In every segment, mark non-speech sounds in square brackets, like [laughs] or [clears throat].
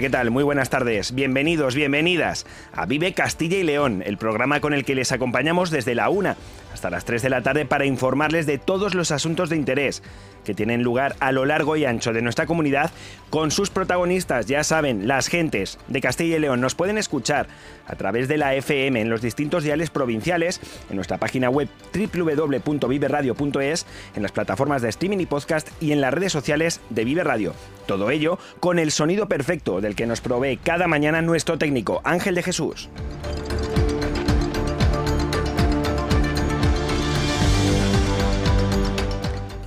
¿Qué tal? Muy buenas tardes. Bienvenidos, bienvenidas a Vive Castilla y León, el programa con el que les acompañamos desde la una hasta las 3 de la tarde para informarles de todos los asuntos de interés que tienen lugar a lo largo y ancho de nuestra comunidad con sus protagonistas, ya saben, las gentes de Castilla y León. Nos pueden escuchar a través de la FM en los distintos diales provinciales, en nuestra página web www.viveradio.es, en las plataformas de streaming y podcast y en las redes sociales de Vive Radio. Todo ello con el sonido perfecto del que nos provee cada mañana nuestro técnico Ángel de Jesús.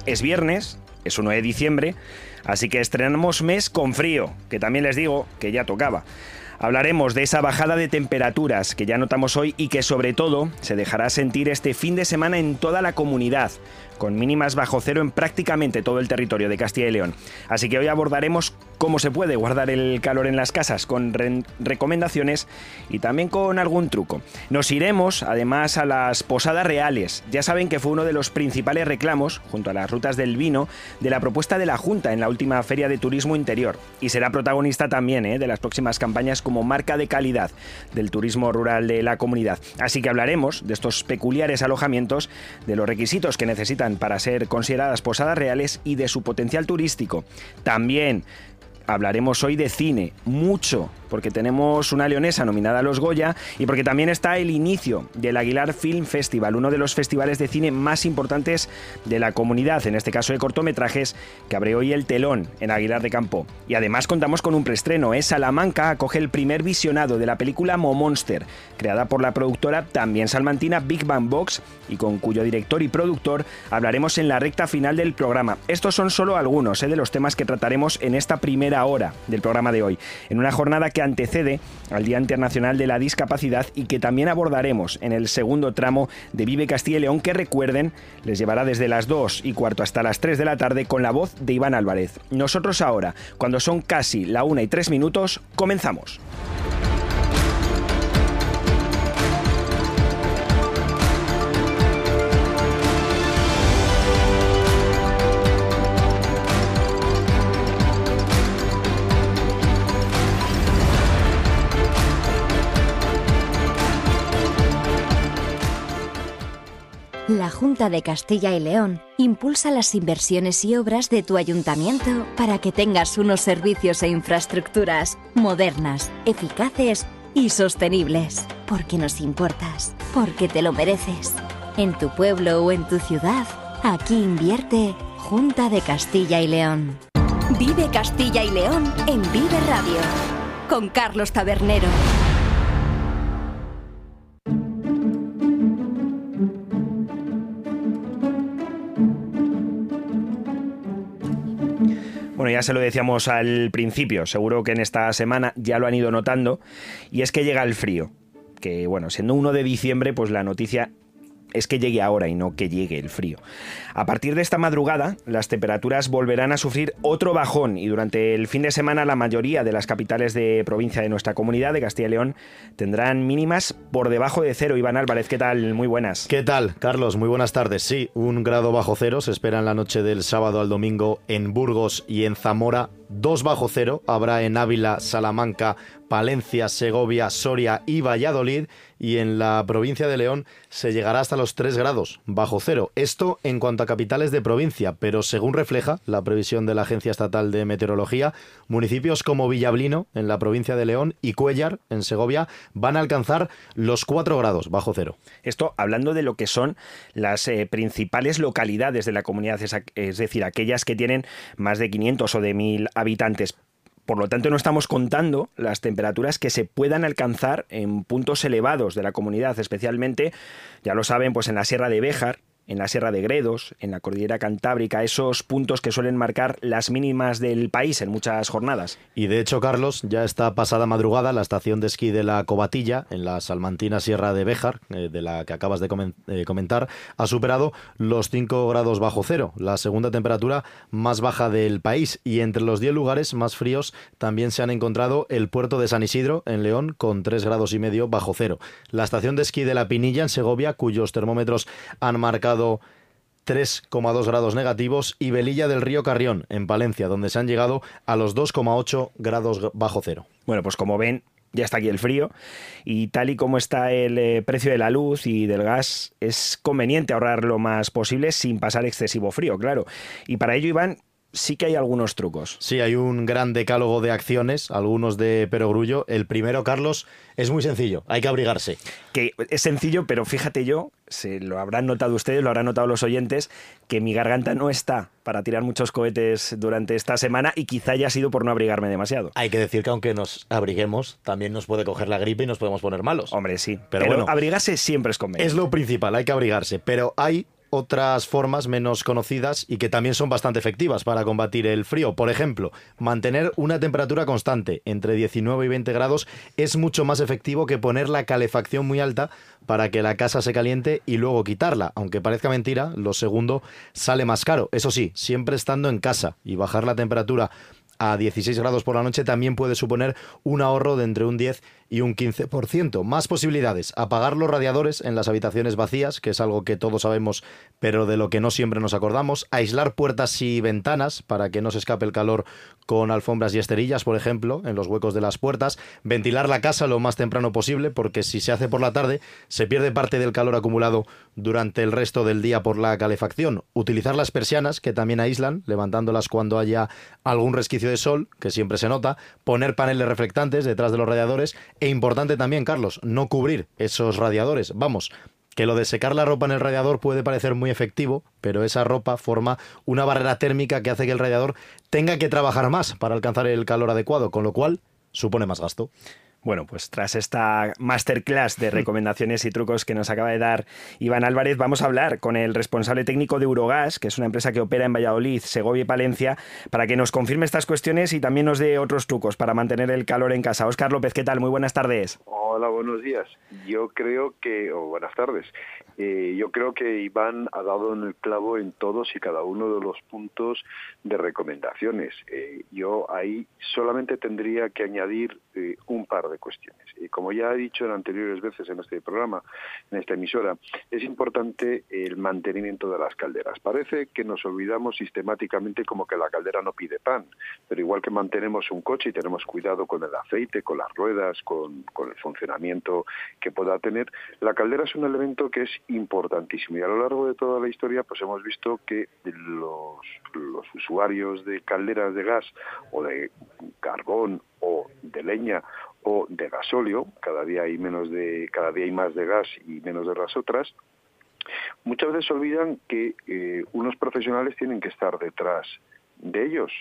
Es viernes, es 1 de diciembre, así que estrenamos mes con frío, que también les digo que ya tocaba. Hablaremos de esa bajada de temperaturas que ya notamos hoy y que sobre todo se dejará sentir este fin de semana en toda la comunidad, con mínimas bajo cero en prácticamente todo el territorio de Castilla y León. Así que hoy abordaremos cómo se puede guardar el calor en las casas con recomendaciones y también con algún truco. Nos iremos además a las posadas reales. Ya saben que fue uno de los principales reclamos, junto a las rutas del vino, de la propuesta de la Junta en la última Feria de Turismo Interior. Y será protagonista también ¿eh? de las próximas campañas como marca de calidad del turismo rural de la comunidad. Así que hablaremos de estos peculiares alojamientos, de los requisitos que necesitan para ser consideradas posadas reales y de su potencial turístico. También hablaremos hoy de cine, mucho, porque tenemos una leonesa nominada a los Goya y porque también está el inicio del Aguilar Film Festival, uno de los festivales de cine más importantes de la comunidad, en este caso de cortometrajes, que abre hoy el telón en Aguilar de Campo. Y además contamos con un preestreno, es ¿eh? Salamanca acoge el primer visionado de la película Mo Monster, creada por la productora también salmantina Big Bang Box y con cuyo director y productor hablaremos en la recta final del programa. Estos son solo algunos ¿eh? de los temas que trataremos en esta primera hora del programa de hoy, en una jornada que antecede al Día Internacional de la Discapacidad y que también abordaremos en el segundo tramo de Vive Castilla y León, que recuerden, les llevará desde las 2 y cuarto hasta las 3 de la tarde con la voz de Iván Álvarez. Nosotros ahora, cuando son casi la 1 y 3 minutos, comenzamos. Junta de Castilla y León impulsa las inversiones y obras de tu ayuntamiento para que tengas unos servicios e infraestructuras modernas, eficaces y sostenibles. Porque nos importas, porque te lo mereces. En tu pueblo o en tu ciudad, aquí invierte Junta de Castilla y León. Vive Castilla y León en Vive Radio. Con Carlos Tabernero. Bueno, ya se lo decíamos al principio, seguro que en esta semana ya lo han ido notando, y es que llega el frío. Que bueno, siendo 1 de diciembre, pues la noticia es que llegue ahora y no que llegue el frío. A partir de esta madrugada, las temperaturas volverán a sufrir otro bajón y durante el fin de semana la mayoría de las capitales de provincia de nuestra comunidad de Castilla y León tendrán mínimas por debajo de cero. Iván Álvarez, ¿qué tal? Muy buenas. ¿Qué tal, Carlos? Muy buenas tardes. Sí, un grado bajo cero se espera en la noche del sábado al domingo en Burgos y en Zamora. Dos bajo cero habrá en Ávila, Salamanca, Palencia, Segovia, Soria y Valladolid y en la provincia de León se llegará hasta los 3 grados bajo cero. Esto en cuanto a capitales de provincia, pero según refleja la previsión de la Agencia Estatal de Meteorología, municipios como Villablino en la provincia de León y Cuellar en Segovia van a alcanzar los 4 grados bajo cero. Esto hablando de lo que son las eh, principales localidades de la comunidad, es, decir, aquellas que tienen más de 500 o de 1000 habitantes. Por lo tanto, no estamos contando las temperaturas que se puedan alcanzar en puntos elevados de la comunidad, especialmente, ya lo saben, pues en la Sierra de Béjar, en la Sierra de Gredos, en la Cordillera Cantábrica, esos puntos que suelen marcar las mínimas del país en muchas jornadas. Y de hecho, Carlos, ya está pasada madrugada la estación de esquí de la Cobatilla, en la salmantina Sierra de Béjar, eh, de la que acabas de eh, comentar, ha superado los 5 grados bajo cero, la segunda temperatura más baja del país. Y entre los 10 lugares más fríos también se han encontrado el puerto de San Isidro, en León, con 3 grados y medio bajo cero. La estación de esquí de la Pinilla, en Segovia, cuyos termómetros han marcado 3,2 grados negativos y Velilla del Río Carrión, en Palencia, donde se han llegado a los 2,8 grados bajo cero. Bueno, pues como ven, ya está aquí el frío y tal y como está el eh, precio de la luz y del gas, es conveniente ahorrar lo más posible sin pasar excesivo frío, claro. Y para ello, Iván, sí que hay algunos trucos. Sí, hay un gran decálogo de acciones, algunos de perogrullo. El primero, Carlos, es muy sencillo, hay que abrigarse. Que es sencillo, pero fíjate yo, se lo habrán notado ustedes, lo habrán notado los oyentes, que mi garganta no está para tirar muchos cohetes durante esta semana y quizá haya sido por no abrigarme demasiado. Hay que decir que aunque nos abriguemos, también nos puede coger la gripe y nos podemos poner malos. Hombre, sí. Pero, bueno, abrigarse siempre es conveniente. Es lo principal, hay que abrigarse. Pero hay otras formas menos conocidas y que también son bastante efectivas para combatir el frío. Por ejemplo, mantener una temperatura constante entre 19 y 20 grados es mucho más efectivo que poner la calefacción muy alta para que la casa se caliente y luego quitarla. Aunque parezca mentira, lo segundo sale más caro. Eso sí, siempre estando en casa y bajar la temperatura a 16 grados por la noche también puede suponer un ahorro de entre un 10 y un 15%. Más posibilidades, apagar los radiadores en las habitaciones vacías, que es algo que todos sabemos, pero de lo que no siempre nos acordamos, aislar puertas y ventanas para que no se escape el calor con alfombras y esterillas, por ejemplo, en los huecos de las puertas, ventilar la casa lo más temprano posible, porque si se hace por la tarde, se pierde parte del calor acumulado durante el resto del día por la calefacción, utilizar las persianas, que también aíslan, levantándolas cuando haya algún resquicio de sol, que siempre se nota, poner paneles reflectantes detrás de los radiadores, e importante también, Carlos, no cubrir esos radiadores. Vamos, que lo de secar la ropa en el radiador puede parecer muy efectivo, pero esa ropa forma una barrera térmica que hace que el radiador tenga que trabajar más para alcanzar el calor adecuado, con lo cual supone más gasto. Bueno, pues tras esta masterclass de recomendaciones y trucos que nos acaba de dar Iván Álvarez, vamos a hablar con el responsable técnico de Eurogas, que es una empresa que opera en Valladolid, Segovia y Palencia, para que nos confirme estas cuestiones y también nos dé otros trucos para mantener el calor en casa. Óscar López, ¿qué tal? Muy buenas tardes. Hola, buenos días. Yo creo que, o buenas tardes, eh, yo creo que Iván ha dado en el clavo en todos y cada uno de los puntos de recomendaciones. Eh, yo ahí solamente tendría que añadir eh, un par de cuestiones. Y como ya he dicho en anteriores veces en este programa, en esta emisora, es importante el mantenimiento de las calderas. Parece que nos olvidamos sistemáticamente como que la caldera no pide pan, pero igual que mantenemos un coche y tenemos cuidado con el aceite, con las ruedas, con, con el funcionamiento que pueda tener, la caldera es un elemento que es importantísimo. Y a lo largo de toda la historia, pues hemos visto que los, los usuarios de calderas de gas o de carbón o de leña o de gasóleo, cada día hay menos de, cada día hay más de gas y menos de las otras, muchas veces olvidan que eh, unos profesionales tienen que estar detrás de ellos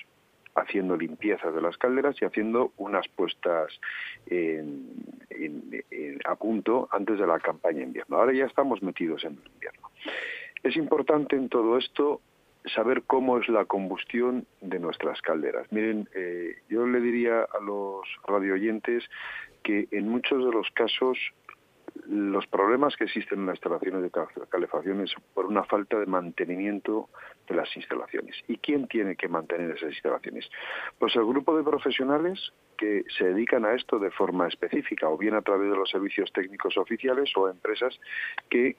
haciendo limpiezas de las calderas y haciendo unas puestas a punto antes de la campaña invierno. Ahora ya estamos metidos en el invierno. Es importante en todo esto saber cómo es la combustión de nuestras calderas. Miren, eh, yo le diría a los radioyentes que en muchos de los casos los problemas que existen en las instalaciones de calefacción es por una falta de mantenimiento de las instalaciones. ¿Y quién tiene que mantener esas instalaciones? Pues el grupo de profesionales que se dedican a esto de forma específica, o bien a través de los servicios técnicos oficiales o empresas que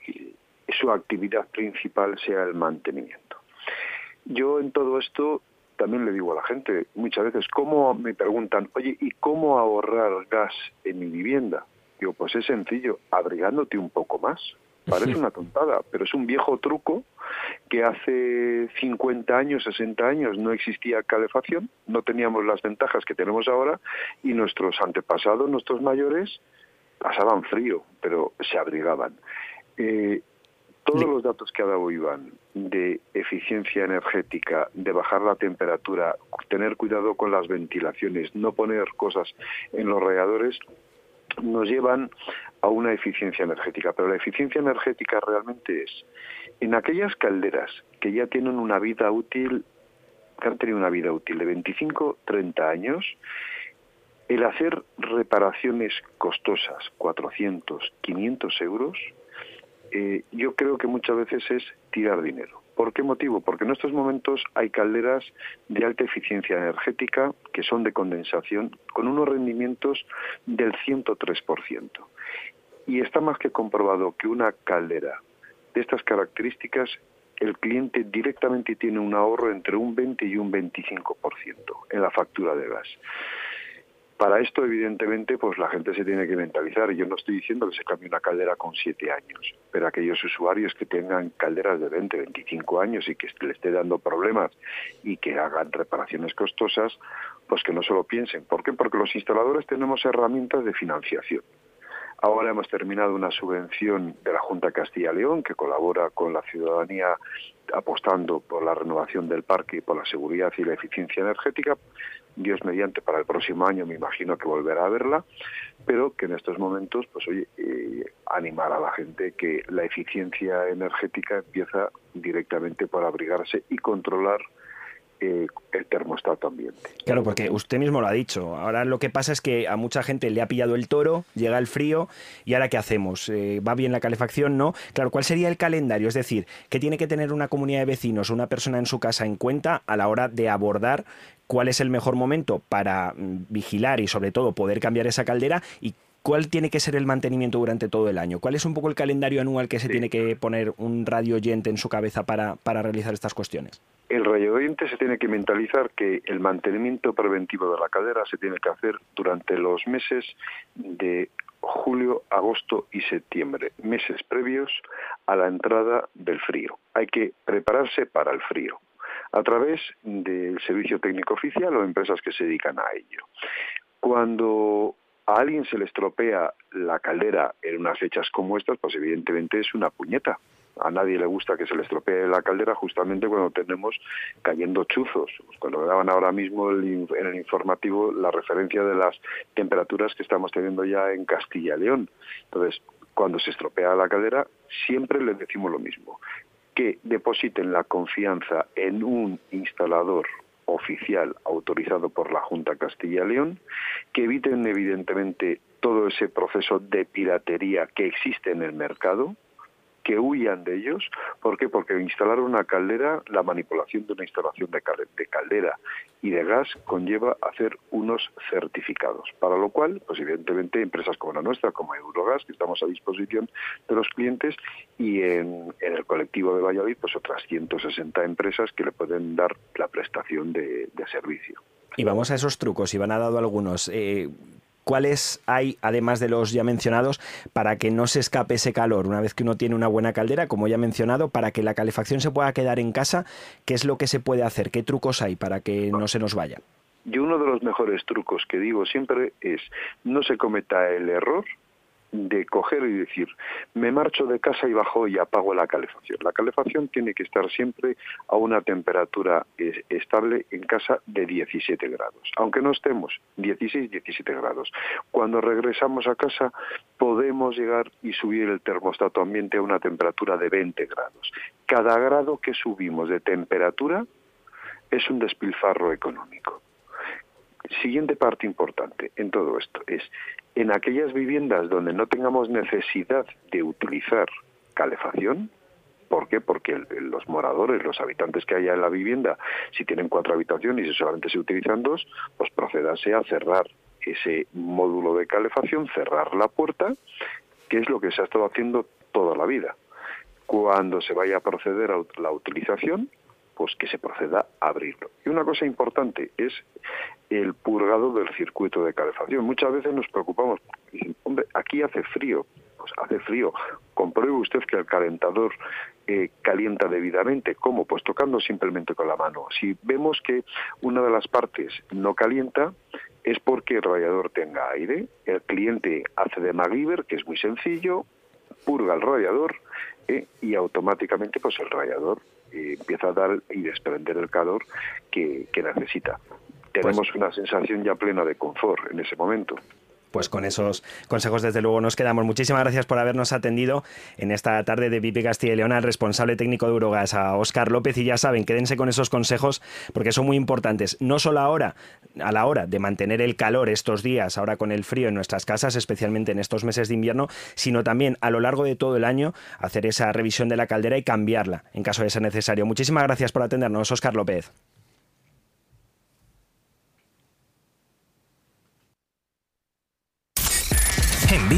su actividad principal sea el mantenimiento. Yo en todo esto también le digo a la gente muchas veces, ¿cómo me preguntan, oye, ¿y cómo ahorrar gas en mi vivienda? Digo, pues es sencillo, abrigándote un poco más. Parece una tontada, pero es un viejo truco que hace 50 años, 60 años no existía calefacción, no teníamos las ventajas que tenemos ahora y nuestros antepasados, nuestros mayores, pasaban frío, pero se abrigaban. Eh, todos los datos que ha dado Iván de eficiencia energética, de bajar la temperatura, tener cuidado con las ventilaciones, no poner cosas en los radiadores, nos llevan a una eficiencia energética. Pero la eficiencia energética realmente es En aquellas calderas que ya tienen una vida útil, que han tenido una vida útil de 25, 30 años, el hacer reparaciones costosas, 400, 500 euros, eh, yo creo que muchas veces es tirar dinero. ¿Por qué motivo? Porque en estos momentos hay calderas de alta eficiencia energética que son de condensación con unos rendimientos del 103%. Y está más que comprobado que una caldera de estas características el cliente directamente tiene un ahorro entre un 20 y un 25% en la factura de gas. Para esto, evidentemente, pues la gente se tiene que mentalizar. Yo no estoy diciendo que se cambie una caldera con siete años, pero aquellos usuarios que tengan calderas de 20, 25 años y que le esté dando problemas y que hagan reparaciones costosas, pues que no se lo piensen. ¿Por qué? Porque los instaladores tenemos herramientas de financiación. Ahora hemos terminado una subvención de la Junta Castilla-León que colabora con la ciudadanía apostando por la renovación del parque y por la seguridad y la eficiencia energética. Dios mediante para el próximo año me imagino que volverá a verla, pero que en estos momentos, pues oye, eh, animar a la gente que la eficiencia energética empieza directamente por abrigarse y controlar eh, el termostato ambiente. Claro, porque usted mismo lo ha dicho. Ahora lo que pasa es que a mucha gente le ha pillado el toro, llega el frío y ahora ¿qué hacemos? Eh, ¿Va bien la calefacción? No. Claro, ¿cuál sería el calendario? Es decir, ¿qué tiene que tener una comunidad de vecinos o una persona en su casa en cuenta a la hora de abordar cuál es el mejor momento para mm, vigilar y sobre todo poder cambiar esa caldera y ¿Cuál tiene que ser el mantenimiento durante todo el año? ¿Cuál es un poco el calendario anual que se tiene que poner un radio oyente en su cabeza para, para realizar estas cuestiones? el radio oyente se tiene que mentalizar que el mantenimiento preventivo de la caldera se tiene que hacer durante los meses de julio, agosto y septiembre, meses previos a la entrada del frío. Hay que prepararse para el frío a través del servicio técnico oficial o empresas que se dedican a ello. Cuando a alguien se le estropea la caldera en unas fechas como estas, pues evidentemente es una puñeta, a nadie le gusta que se le estropee la caldera justamente cuando tenemos cayendo chuzos. Pues cuando me daban ahora mismo en el informativo la referencia de las temperaturas que estamos teniendo ya en Castilla y León. Entonces, cuando se estropea la caldera, siempre les decimos lo mismo, que depositen la confianza en un instalador oficial autorizado por la Junta Castilla y León, que eviten evidentemente todo ese proceso de piratería que existe en el mercado, que huyan de ellos. ¿Por qué? Porque instalar una caldera, la manipulación de una instalación de caldera y de gas conlleva hacer unos certificados, para lo cual, pues evidentemente, empresas como la nuestra, como Eurogas, que estamos a disposición de los clientes, y en, el colectivo de Valladolid, pues otras 160 empresas que le pueden dar la prestación de, servicio. Y vamos a esos trucos, Iván ha dado algunos. Eh, ¿Cuáles hay, además de los ya mencionados, para que no se escape ese calor una vez que uno tiene una buena caldera, como ya he mencionado, para que la calefacción se pueda quedar en casa? ¿Qué es lo que se puede hacer? ¿Qué trucos hay para que no se nos vaya? Y uno de los mejores trucos que digo siempre es no se cometa el error de coger y decir, me marcho de casa y bajo y apago la calefacción. La calefacción tiene que estar siempre a una temperatura estable en casa de 17 grados, aunque no estemos 16, 17 grados. Cuando regresamos a casa podemos llegar y subir el termostato ambiente a una temperatura de 20 grados. Cada grado que subimos de temperatura es un despilfarro económico. Siguiente parte importante en todo esto es en aquellas viviendas donde no tengamos necesidad de utilizar calefacción, ¿Por qué? Porque los moradores, los habitantes que haya en la vivienda, si tienen cuatro habitaciones y solamente se utilizan dos, pues procedase a cerrar ese módulo de calefacción, cerrar la puerta, que es lo que se ha estado haciendo toda la vida. Cuando se vaya a proceder a la utilización, pues que se proceda a abrirlo. Y una cosa importante es el purgado del circuito de calefacción. Muchas veces nos preocupamos, hombre, aquí hace frío, pues hace frío. Compruebe usted que el calentador eh, calienta debidamente. ¿Cómo? Pues tocando simplemente con la mano. Si vemos que una de las partes no calienta, es porque el radiador tenga aire. El cliente hace de MacGyver, que es muy sencillo, purga el radiador eh, y automáticamente pues el radiador eh, empieza a dar y desprender el calor que, necesita. Tenemos pues una sensación ya plena de confort en ese momento. Pues con esos consejos, desde luego, nos quedamos. Muchísimas gracias por habernos atendido en esta tarde de Pipi Castilla y León, al responsable técnico de Eurogas, a Óscar López. Y ya saben, quédense con esos consejos porque son muy importantes. No solo ahora, a la hora de mantener el calor estos días, ahora con el frío en nuestras casas, especialmente en estos meses de invierno, sino también a lo largo de todo el año hacer esa revisión de la caldera y cambiarla en caso de ser necesario. Muchísimas gracias por atendernos, Óscar López. En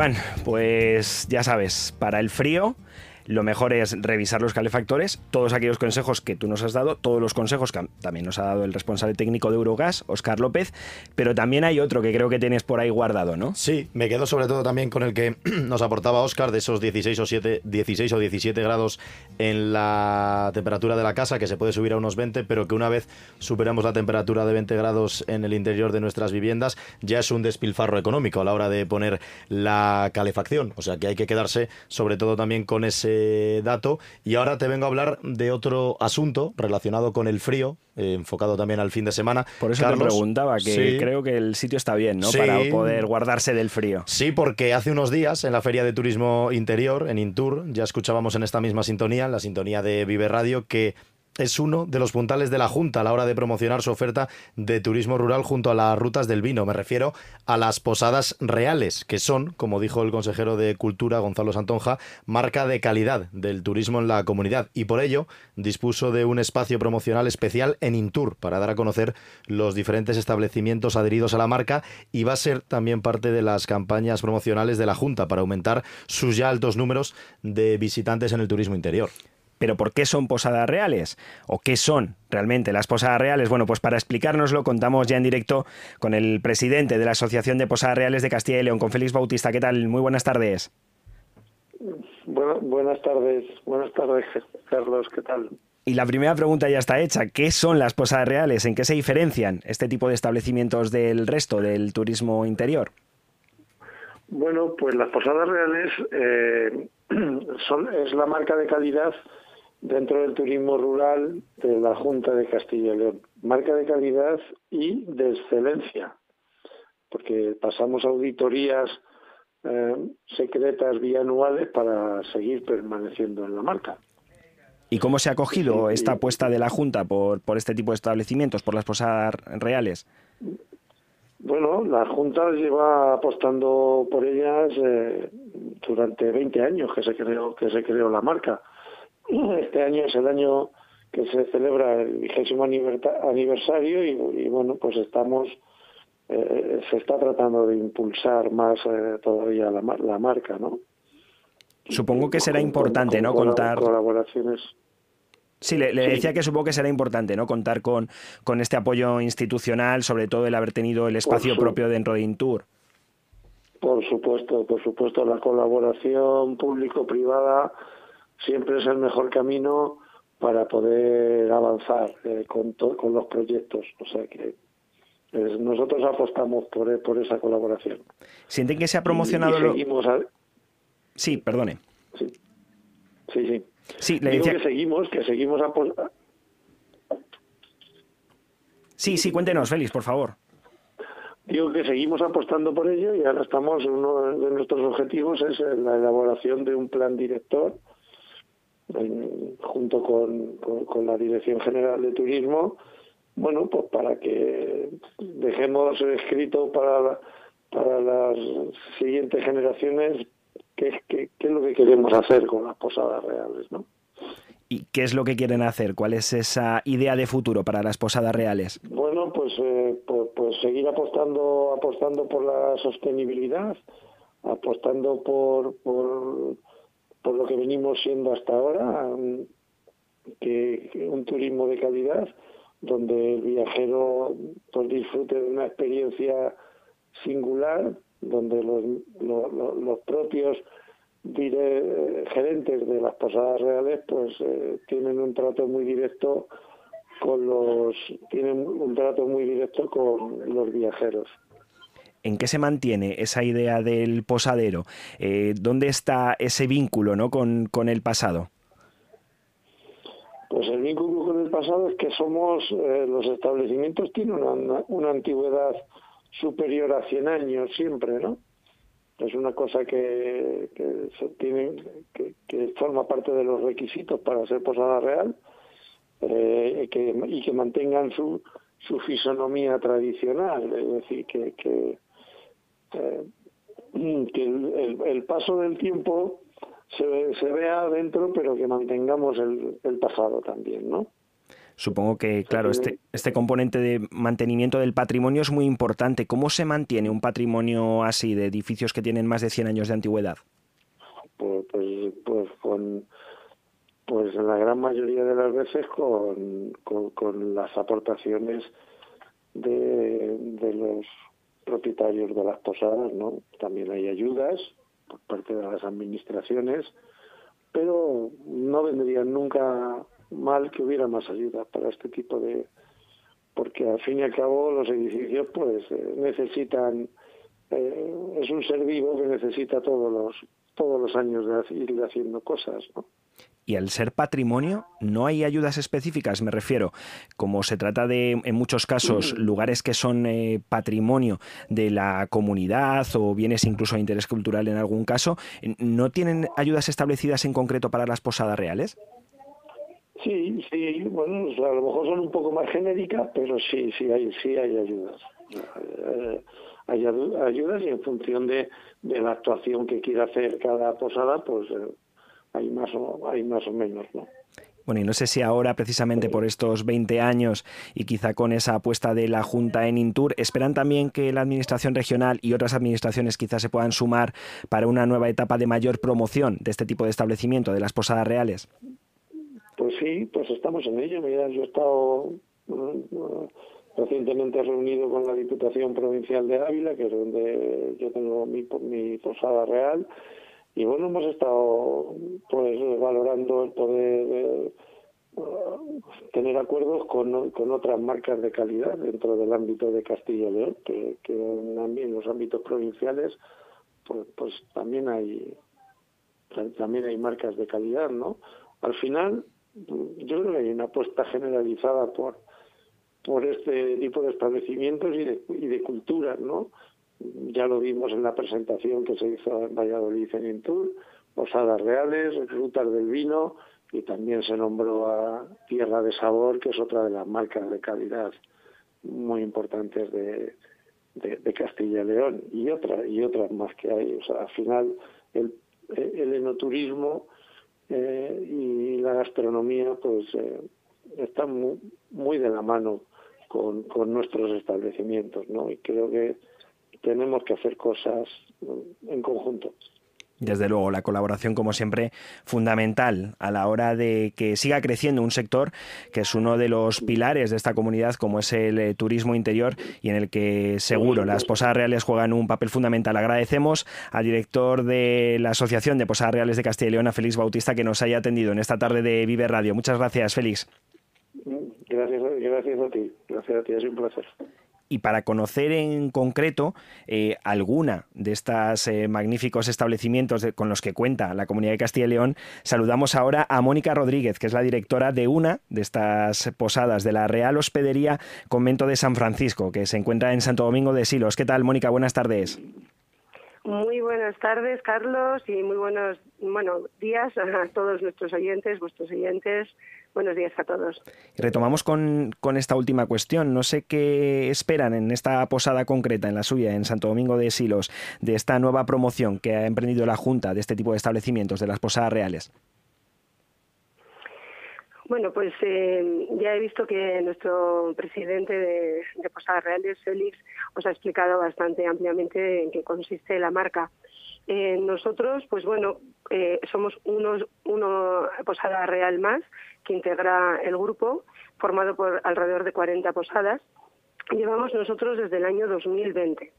Iván, pues ya sabes, para el frío lo mejor es revisar los calefactores, todos aquellos consejos que tú nos has dado, todos los consejos que también nos ha dado el responsable técnico de Eurogas, Oscar López, pero también hay otro que creo que tienes por ahí guardado, ¿no? Sí, me quedo sobre todo también con el que [clears throat] nos aportaba Oscar de esos 16 o, 7, 16 o 17 grados en la temperatura de la casa, que se puede subir a unos 20, pero que una vez superamos la temperatura de 20 grados en el interior de nuestras viviendas, ya es un despilfarro económico a la hora de poner la calefacción. O sea que hay que quedarse sobre todo también con ese dato. Y ahora te vengo a hablar de otro asunto relacionado con el frío, eh, enfocado también al fin de semana. Por eso te preguntaba, que creo que el sitio está bien, ¿no? Para poder guardarse del frío. Sí, porque hace unos días en la Feria de Turismo Interior, en Intur, ya escuchábamos en esta misma sintonía, la sintonía de Vive Radio, que es uno de los puntales de la Junta a la hora de promocionar su oferta de turismo rural junto a las rutas del vino. Me refiero a las posadas reales, que son, como dijo el consejero de Cultura Gonzalo Santonja, marca de calidad del turismo en la comunidad y por ello dispuso de un espacio promocional especial en Intur para dar a conocer los diferentes establecimientos adheridos a la marca y va a ser también parte de las campañas promocionales de la Junta para aumentar sus ya altos números de visitantes en el turismo interior. Pero ¿por qué son posadas reales? ¿O qué son realmente las posadas reales? Bueno, pues para explicárnoslo contamos ya en directo con el presidente de la Asociación de Posadas Reales de Castilla y León, con Félix Bautista. ¿Qué tal? Muy buenas tardes. buenas tardes, buenas tardes, Carlos, ¿qué tal? Y la primera pregunta ya está hecha. ¿Qué son las posadas reales? ¿En qué se diferencian este tipo de establecimientos del resto del turismo interior? Bueno, pues las posadas reales eh, [clears throat] son, es la marca de calidad dentro del turismo rural de la Junta de Castilla y León. Marca de calidad y de excelencia, porque pasamos auditorías eh, secretas bianuales para seguir permaneciendo en la marca. ¿Y cómo se ha acogido esta apuesta de la Junta por, por este tipo de establecimientos, por las posadas reales? Bueno, la Junta lleva apostando por ellas eh, durante 20 años que se creó que se creó la marca. Este año es el año que se celebra el vigésimo aniversario y, bueno, pues estamos, eh, se está tratando de impulsar más eh, todavía la, la, marca, ¿no? Supongo que será importante, ¿no? Contar colaboraciones. Sí, le, decía que supongo que será importante, ¿no? Contar con, con este apoyo institucional, sobre todo el haber tenido el espacio propio dentro de Intur. Por supuesto, por supuesto, la colaboración público-privada siempre es el mejor camino para poder avanzar eh, con, con los proyectos. O sea que es nosotros apostamos por, por esa colaboración. ¿Sienten que se ha promocionado? seguimos Sí, perdone. Sí, sí. sí. sí le Digo que seguimos, que seguimos apostando. Sí, sí, cuéntenos, Félix, por favor. Digo que seguimos apostando por ello y ahora estamos, uno de nuestros objetivos es la elaboración de un plan director junto con, con, la Dirección General de Turismo, bueno, pues para que dejemos escrito para, para las siguientes generaciones qué, qué, qué es lo que queremos hacer con las posadas reales, ¿no? ¿Y qué es lo que quieren hacer? ¿Cuál es esa idea de futuro para las posadas reales? Bueno, pues, eh, pues, pues, seguir apostando, apostando por la sostenibilidad, apostando por, por, por lo que venimos siendo hasta ahora, que, un turismo de calidad, donde el viajero pues, disfrute de una experiencia singular, donde los, los, propios gerentes de las posadas reales pues eh, tienen un trato muy directo con los tienen un trato muy directo con los viajeros. ¿En qué se mantiene esa idea del posadero? Eh, ¿Dónde está ese vínculo ¿no? con, con el pasado? Pues el vínculo con el pasado es que somos, eh, los establecimientos tienen una, antigüedad superior a 100 años siempre, ¿no? es una cosa que, se tiene, que, forma parte de los requisitos para ser posada real eh, y que mantengan su, su fisonomía tradicional, es decir, que, que, eh, el, el, paso del tiempo se, se vea adentro, pero que mantengamos el, el pasado también, ¿no? Supongo que, claro, este, este componente de mantenimiento del patrimonio es muy importante. ¿Cómo se mantiene un patrimonio así de edificios que tienen más de 100 años de antigüedad? Pues, pues, pues con, pues la gran mayoría de las veces con, con, las aportaciones de, de los propietarios de las posadas, ¿no? También hay ayudas por parte de las administraciones, pero no vendrían nunca mal que hubiera más ayuda para este tipo de porque al fin y al cabo los edificios pues eh, necesitan eh, es un ser vivo que necesita todos los todos los años de ir haciendo cosas ¿no? Y al ser patrimonio no hay ayudas específicas, me refiero, como se trata de, en muchos casos, lugares que son eh, patrimonio de la comunidad o bienes incluso de interés cultural en algún caso, ¿no tienen ayudas establecidas en concreto para las posadas reales? Sí, sí, bueno, a lo mejor son un poco más genéricas, pero sí, sí hay, sí hay ayudas. Eh, hay ayudas y en función de, de, la actuación que quiera hacer cada posada, pues eh, hay más o hay más o menos, ¿no? Bueno, y no sé si ahora, precisamente por estos 20 años y quizá con esa apuesta de la Junta en Intur, esperan también que la Administración regional y otras administraciones quizás se puedan sumar para una nueva etapa de mayor promoción de este tipo de establecimiento, de las posadas reales. Pues sí, pues estamos en ello. Mira, yo he estado recientemente reunido con la Diputación Provincial de Ávila, que es donde yo tengo mi, mi posada real, y bueno, hemos estado pues valorando el poder eh, tener acuerdos con, con otras marcas de calidad dentro del ámbito de Castilla y León, que, en, los ámbitos provinciales pues, pues también hay también hay marcas de calidad, ¿no? Al final yo creo que hay una apuesta generalizada por por este tipo de establecimientos y de, y de culturas, ¿no? Ya lo vimos en la presentación que se hizo en Valladolid en Intur, Posadas Reales, Rutas del Vino y también se nombró a Tierra de Sabor, que es otra de las marcas de calidad muy importantes de, de, Castilla y León y otras y otras más que hay. O sea, al final el, el enoturismo eh, y la gastronomía pues eh, están muy, de la mano con, con nuestros establecimientos, ¿no? Y creo que tenemos que hacer cosas en conjunto. Desde luego, la colaboración, como siempre, fundamental a la hora de que siga creciendo un sector que es uno de los pilares de esta comunidad, como es el eh, turismo interior, y en el que seguro las Posadas Reales juegan un papel fundamental. Agradecemos al director de la Asociación de Posadas Reales de Castilla y León, a Félix Bautista, que nos haya atendido en esta tarde de Vive Radio. Muchas gracias, Félix. Gracias, gracias a ti. Gracias a ti, es un placer. Y para conocer en concreto eh, alguna de estos eh, magníficos establecimientos con los que cuenta la Comunidad de Castilla y León, saludamos ahora a Mónica Rodríguez, que es la directora de una de estas posadas de la Real Hospedería Convento de San Francisco, que se encuentra en Santo Domingo de Silos. ¿Qué tal, Mónica? Buenas tardes. Muy buenas tardes, Carlos, y muy buenos bueno, días a todos nuestros oyentes, vuestros oyentes. Buenos días a todos. Retomamos con, con, esta última cuestión. No sé qué esperan en esta posada concreta, en la suya, en Santo Domingo de Silos, de esta nueva promoción que ha emprendido la Junta de este tipo de establecimientos, de las posadas reales. Bueno, pues eh, ya he visto que nuestro presidente de, Posadas Reales, Félix, os ha explicado bastante ampliamente en qué consiste la marca. Eh, nosotros, pues bueno, eh, somos unos, uno Posada Real más que integra el grupo, formado por alrededor de 40 posadas. Llevamos nosotros desde el año 2020.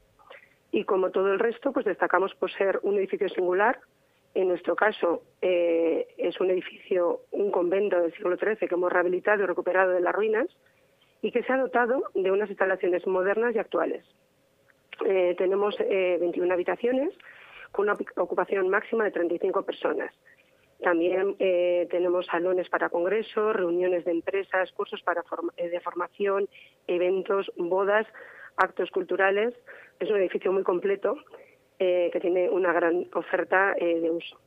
Y como todo el resto, pues destacamos por ser un edificio singular, en nuestro caso, eh, es un edificio, un convento del siglo XIII que hemos rehabilitado y recuperado de las ruinas y que se ha dotado de unas instalaciones modernas y actuales. Eh, tenemos 21 eh, habitaciones con una ocupación máxima de 35 personas. También tenemos salones para congresos, reuniones de empresas, cursos para de formación, eventos, bodas, actos culturales. Es un edificio muy completo eh, que tiene una gran oferta eh, de uso.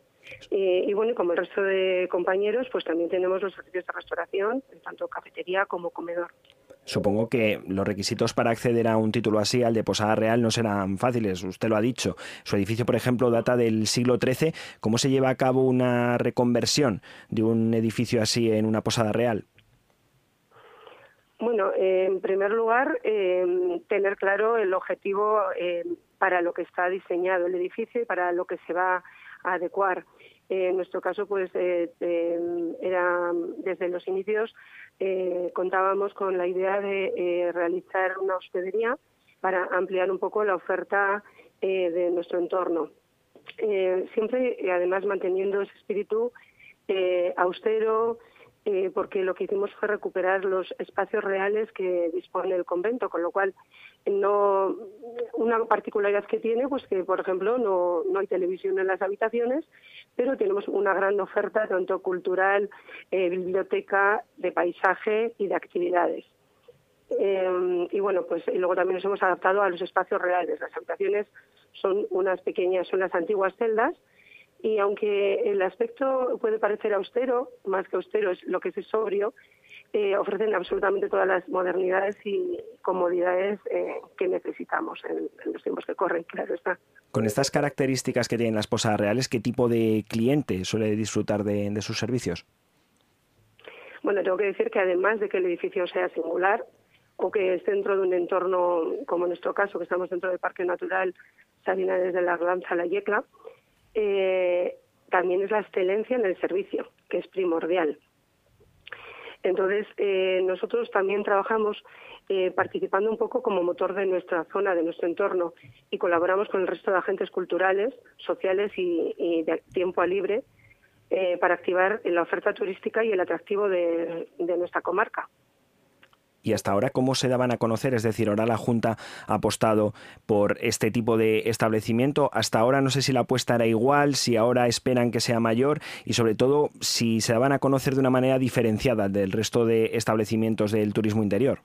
y bueno, como el resto de compañeros, pues también tenemos los servicios de restauración, tanto cafetería como comedor. Supongo que los requisitos para acceder a un título así, al de Posada Real, no serán fáciles, usted lo ha dicho. Su edificio, por ejemplo, data del siglo XIII. ¿Cómo se lleva a cabo una reconversión de un edificio así en una Posada Real? Bueno, en primer lugar, eh, tener claro el objetivo para lo que está diseñado el edificio y para lo que se va a adecuar. En nuestro caso, pues eh, eh, era desde los inicios eh, contábamos con la idea de realizar una hospedería para ampliar un poco la oferta de nuestro entorno. siempre, además, manteniendo ese espíritu austero, eh, porque lo que hicimos fue recuperar los espacios reales que dispone el convento, con lo cual no una particularidad que tiene, pues que por ejemplo no, no hay televisión en las habitaciones, pero tenemos una gran oferta tanto cultural, eh, biblioteca, de paisaje y de actividades. Eh, y bueno, pues y luego también nos hemos adaptado a los espacios reales. Las habitaciones son unas pequeñas, son las antiguas celdas, y aunque el aspecto puede parecer austero, más que austero es lo que es sobrio, eh, ofrecen absolutamente todas las modernidades y comodidades eh, que necesitamos en, los tiempos que corren, [laughs] claro está. Con estas características que tienen las posadas reales, ¿qué tipo de cliente suele disfrutar de, de sus servicios? Bueno, tengo que decir que además de que el edificio sea singular o que es dentro de un entorno, como en nuestro caso, que estamos dentro del Parque Natural Sabinares de la Arlanza, La Yecla, eh, también es la excelencia en el servicio, que es primordial. Entonces, eh, nosotros también trabajamos eh, participando un poco como motor de nuestra zona, de nuestro entorno, y colaboramos con el resto de agentes culturales, sociales y, de tiempo a libre para activar la oferta turística y el atractivo de nuestra comarca y hasta ahora cómo se daban a conocer, es decir, ahora la Junta ha apostado por este tipo de establecimiento, hasta ahora no sé si la apuesta era igual, si ahora esperan que sea mayor y sobre todo si se daban a conocer de una manera diferenciada del resto de establecimientos del turismo interior.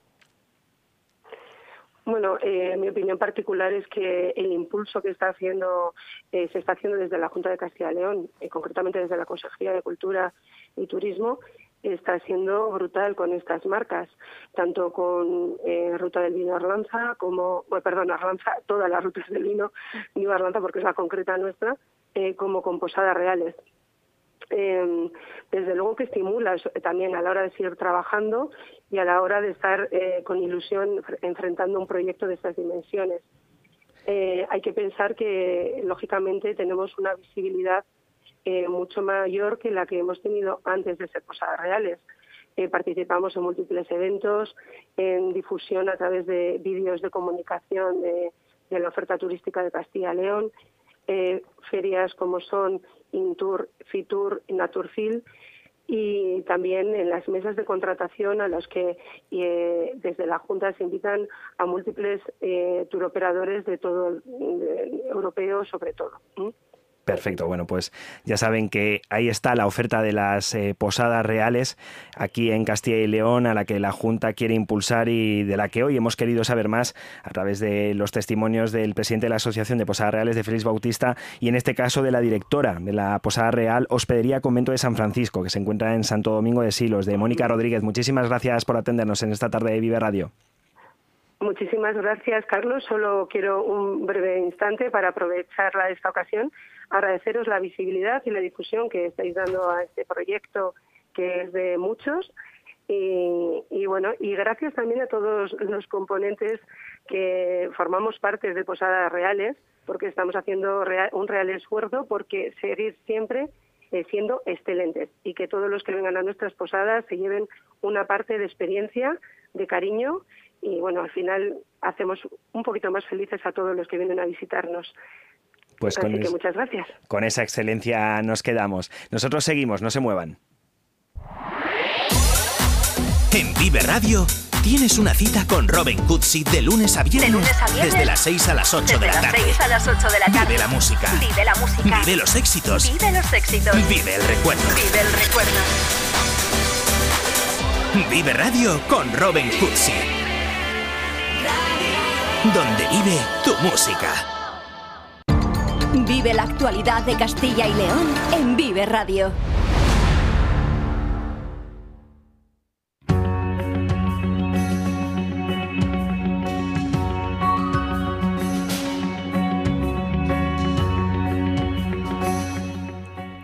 Bueno, eh, mi opinión particular es que el impulso que está haciendo eh, se está haciendo desde la Junta de Castilla y León, y concretamente desde la Consejería de Cultura y Turismo, está siendo brutal con estas marcas, tanto con eh, Ruta del Vino Arlanza como, bueno, perdón, Arlanza, todas las rutas del vino, Arlanza porque es la concreta nuestra, eh, como con Posadas Reales. Em, desde luego que estimula también a la hora de seguir trabajando y a la hora de estar eh, con ilusión enfrentando un proyecto de estas dimensiones. hay que pensar que, lógicamente, tenemos una visibilidad eh, mucho mayor que la que hemos tenido antes de ser Posadas Reales. Eh, participamos en múltiples eventos, en difusión a través de vídeos de comunicación de, la oferta turística de Castilla y León, eh, ferias como son Intour, Fitur, Naturfil, y también en las mesas de contratación a las que eh, desde la Junta se invitan a múltiples turoperadores de todo el, europeo sobre todo. Perfecto, bueno, pues ya saben que ahí está la oferta de las eh, posadas reales aquí en Castilla y León, a la que la Junta quiere impulsar y de la que hoy hemos querido saber más a través de los testimonios del presidente de la Asociación de Posadas Reales, de Félix Bautista, y en este caso de la directora de la Posada Real Hospedería Convento de San Francisco, que se encuentra en Santo Domingo de Silos, de Mónica Rodríguez. Muchísimas gracias por atendernos en esta tarde de Vive Radio. Muchísimas gracias, Carlos. Solo quiero un breve instante para aprovechar esta ocasión, agradeceros la visibilidad y la difusión que estáis dando a este proyecto que es de muchos. Y, bueno, y gracias también a todos los componentes que formamos parte de Posadas Reales, porque estamos haciendo un real esfuerzo porque seguir siempre eh, siendo excelentes y que todos los que vengan a nuestras posadas se lleven una parte de experiencia, de cariño y bueno, al final hacemos un poquito más felices a todos los que vienen a visitarnos. Pues con, que muchas gracias. con esa excelencia nos quedamos. Nosotros seguimos, no se muevan. En Vive Radio tienes una cita con Robin Cutsi de lunes a viernes. Desde las 6 a las 8 de la tarde. a las 8 de la tarde. Vive la música. Vive la música. Vive los éxitos. Vive los éxitos. Vive el recuerdo. Vive el recuerdo. Vive Radio con Robin Cutsi donde vive tu música. Vive la actualidad de Castilla y León en Vive Radio.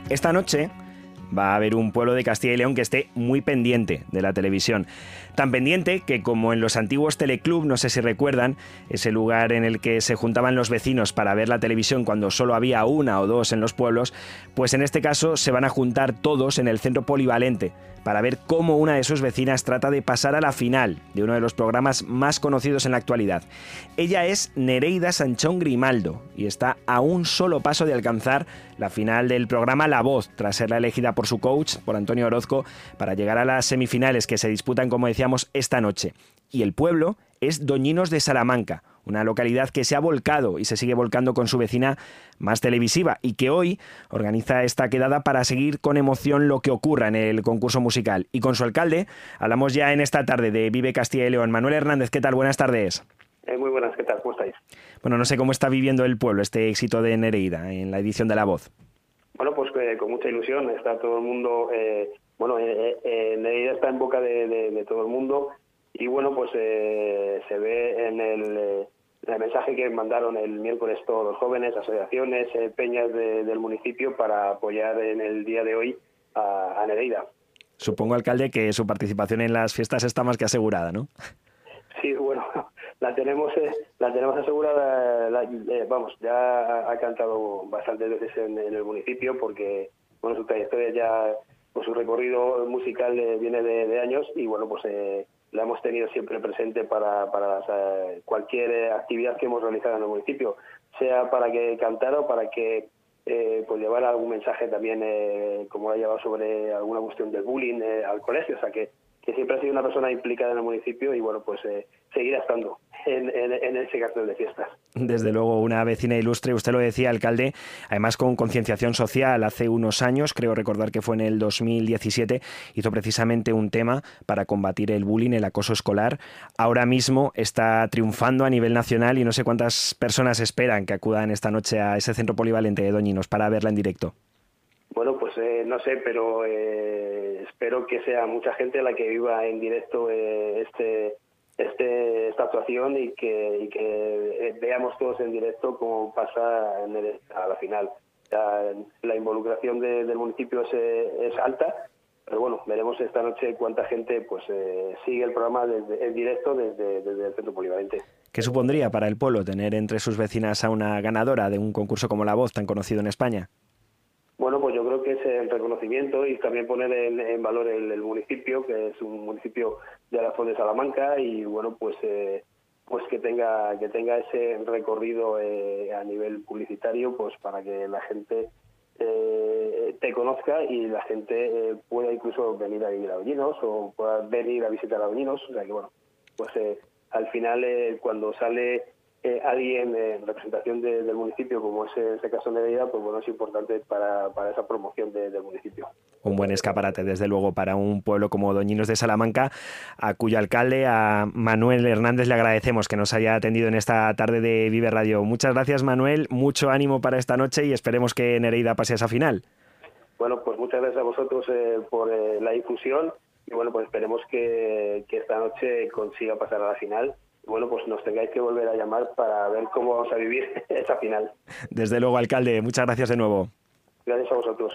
Esta noche va a haber un pueblo de Castilla y León que esté muy pendiente de la televisión. Tan pendiente que como en los antiguos teleclub, no sé si recuerdan, ese lugar en el que se juntaban los vecinos para ver la televisión cuando solo había una o dos en los pueblos, pues en este caso se van a juntar todos en el centro polivalente para ver cómo una de sus vecinas trata de pasar a la final de uno de los programas más conocidos en la actualidad. Ella es Nereida Sanchón Grimaldo y está a un solo paso de alcanzar la final del programa La Voz, tras ser la elegida por su coach, por Antonio Orozco, para llegar a las semifinales que se disputan, como decíamos, esta noche. Y el pueblo es Doñinos de Salamanca, una localidad que se ha volcado y se sigue volcando con su vecina más televisiva y que hoy organiza esta quedada para seguir con emoción lo que ocurra en el concurso musical. Y con su alcalde hablamos ya en esta tarde de Vive Castilla y León. Manuel Hernández, ¿qué tal? Buenas tardes. Eh, muy buenas, ¿qué tal? ¿Cómo estáis? Bueno, no sé cómo está viviendo el pueblo este éxito de Nereida en la edición de La Voz. Bueno, pues eh, con mucha ilusión. Está todo el mundo, eh, bueno, Nereida está en boca de, todo el mundo y bueno, pues se ve en el el mensaje que mandaron el miércoles todos los jóvenes, asociaciones, eh, peñas del municipio para apoyar en el día de hoy a, Nereida. Supongo, alcalde, que su participación en las fiestas está más que asegurada, ¿no? Sí, bueno, la tenemos eh, la tenemos asegurada, eh, vamos, ya ha, cantado bastantes veces en, el municipio porque, bueno, su trayectoria ya, pues su recorrido musical viene de, años y, bueno, pues la hemos tenido siempre presente para, para cualquier eh, actividad que hemos realizado en el municipio, sea para que cantara o para que eh, pues llevara algún mensaje también, eh, como lo ha llevado sobre alguna cuestión del bullying eh, al colegio, o sea que, que, siempre ha sido una persona implicada en el municipio y bueno, pues seguirá estando en, ese cartel de fiestas. Desde luego, una vecina ilustre, usted lo decía, alcalde, además con concienciación social, hace unos años, creo recordar que fue en el 2017, hizo precisamente un tema para combatir el bullying, el acoso escolar. Ahora mismo está triunfando a nivel nacional y no sé cuántas personas esperan que acudan esta noche a ese centro polivalente de Doñinos para verla en directo. Bueno, pues eh, no sé, pero eh, espero que sea mucha gente la que viva en directo eh, este este, esta actuación y que, que eh, veamos todos en directo cómo pasa en a la final. La, involucración del municipio es, es, alta, pero bueno, veremos esta noche cuánta gente pues eh, sigue el programa desde, en directo desde, desde el Centro Polivalente. ¿Qué supondría para el pueblo tener entre sus vecinas a una ganadora de un concurso como La Voz, tan conocido en España? Bueno, pues el reconocimiento y también poner en, valor el, municipio, que es un municipio de la de Salamanca y bueno, pues eh, pues que tenga que tenga ese recorrido eh, a nivel publicitario, pues para que la gente eh, te conozca y la gente eh, pueda incluso venir a vivir a Doñinos o pueda venir a visitar a Doñinos. O sea que, bueno, pues eh, al final, eh, cuando sale eh, alguien en representación de- del municipio, como es en este caso Nereida, pues bueno, es importante para, para esa promoción de- del municipio. Un buen escaparate, desde luego, para un pueblo como Doñinos de Salamanca, a cuyo alcalde, a Manuel Hernández, le agradecemos que nos haya atendido en esta tarde de Vive Radio. Muchas gracias, Manuel. Mucho ánimo para esta noche y esperemos que Nereida pase a esa final. Bueno, pues muchas gracias a vosotros eh, por eh, la difusión y bueno, pues esperemos que, que esta noche consiga pasar a la final. Bueno, pues nos tengáis que volver a llamar para ver cómo vamos a vivir [laughs] esa final. Desde luego, alcalde, muchas gracias de nuevo. Gracias a vosotros.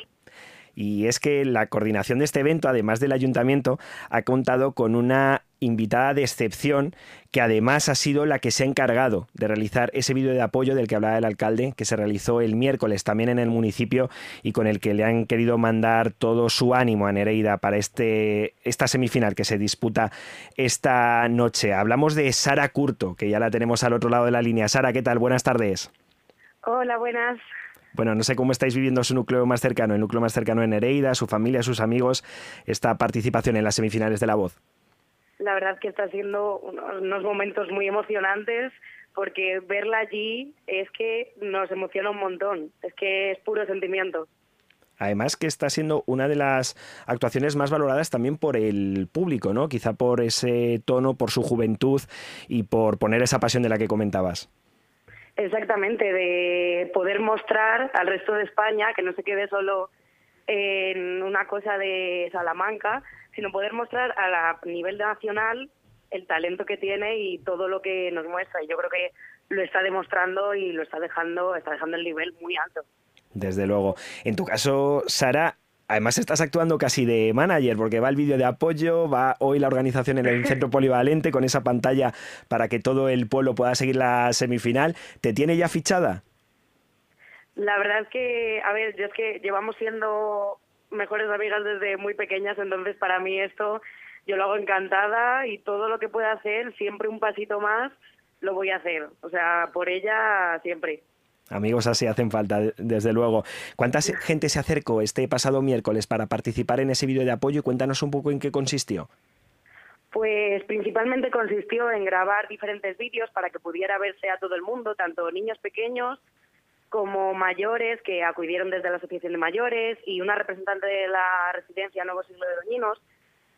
Y es que la coordinación de este evento, además del ayuntamiento, ha contado con una invitada de excepción que además ha sido la que se ha encargado de realizar ese vídeo de apoyo del que hablaba el alcalde, que se realizó el miércoles también en el municipio y con el que le han querido mandar todo su ánimo a Nereida para este, esta semifinal que se disputa esta noche. Hablamos de Sara Curto, que ya la tenemos al otro lado de la línea. Sara, ¿qué tal? Buenas tardes. Hola, buenas. Bueno, no sé cómo estáis viviendo su núcleo más cercano, el núcleo más cercano en Nereida, su familia, sus amigos, esta participación en las semifinales de La Voz. La verdad que está siendo unos momentos muy emocionantes porque verla allí es que nos emociona un montón. Es que es puro sentimiento. Además que está siendo una de las actuaciones más valoradas también por el público, ¿no? Quizá por ese tono, por su juventud y por poner esa pasión de la que comentabas. Exactamente, de poder mostrar al resto de España que no se quede solo en una cosa de Salamanca, sino poder mostrar a, la- a nivel nacional el talento que tiene y todo lo que nos muestra. Y yo creo que lo está demostrando y lo está dejando, está dejando el nivel muy alto. Desde luego. En tu caso, Sara, además estás actuando casi de manager, porque va el vídeo de apoyo, va hoy la organización en el [laughs] centro polivalente con esa pantalla para que todo el pueblo pueda seguir la semifinal. ¿Te tiene ya fichada? La verdad es que, a ver, yo es que llevamos siendo mejores amigas desde muy pequeñas, entonces para mí esto yo lo hago encantada y todo lo que pueda hacer, siempre un pasito más, lo voy a hacer. O sea, por ella siempre. Amigos así hacen falta, de- desde luego. ¿Cuánta gente se acercó este pasado miércoles para participar en ese vídeo de apoyo? Y cuéntanos un poco en qué consistió. Pues principalmente consistió en grabar diferentes vídeos para que pudiera verse a todo el mundo, tanto niños pequeños como mayores que acudieron desde la Asociación de Mayores y una representante de la residencia Nuevo Siglo de Doñinos.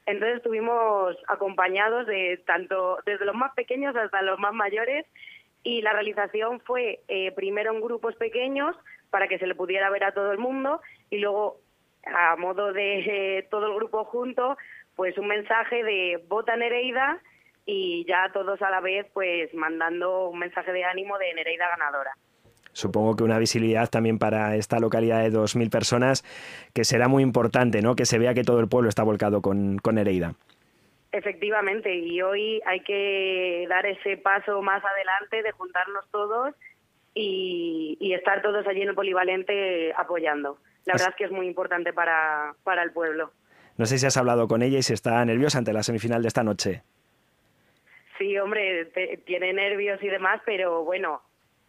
Entonces estuvimos acompañados de tanto desde los más pequeños hasta los más mayores y la realización fue eh, primero en grupos pequeños para que se le pudiera ver a todo el mundo y luego a modo de [laughs] todo el grupo junto pues un mensaje de vota Nereida y ya todos a la vez pues mandando un mensaje de ánimo de Nereida ganadora. Supongo que una visibilidad también para esta localidad de 2.000 personas que será muy importante, ¿no? Que se vea que todo el pueblo está volcado con, con Nereida. Efectivamente, y hoy hay que dar ese paso más adelante de juntarnos todos y, y estar todos allí en el polivalente apoyando. La verdad es que es muy importante para, para el pueblo. No sé si has hablado con ella y si está nerviosa ante la semifinal de esta noche. Sí, hombre, te- tiene nervios y demás, pero bueno,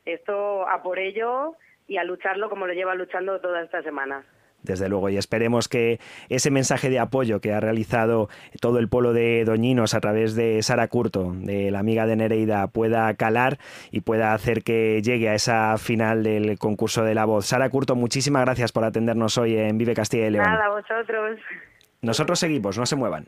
esto a por ello y a lucharlo como lo lleva luchando todas estas semanas. Desde luego, y esperemos que ese mensaje de apoyo que ha realizado todo el pueblo de Doñinos a través de Sara Curto, de la amiga de Nereida, pueda calar y pueda hacer que llegue a esa final del concurso de la voz. Sara Curto, muchísimas gracias por atendernos hoy en Vive Castilla y León. Nada, vosotros. Nosotros seguimos, no se muevan.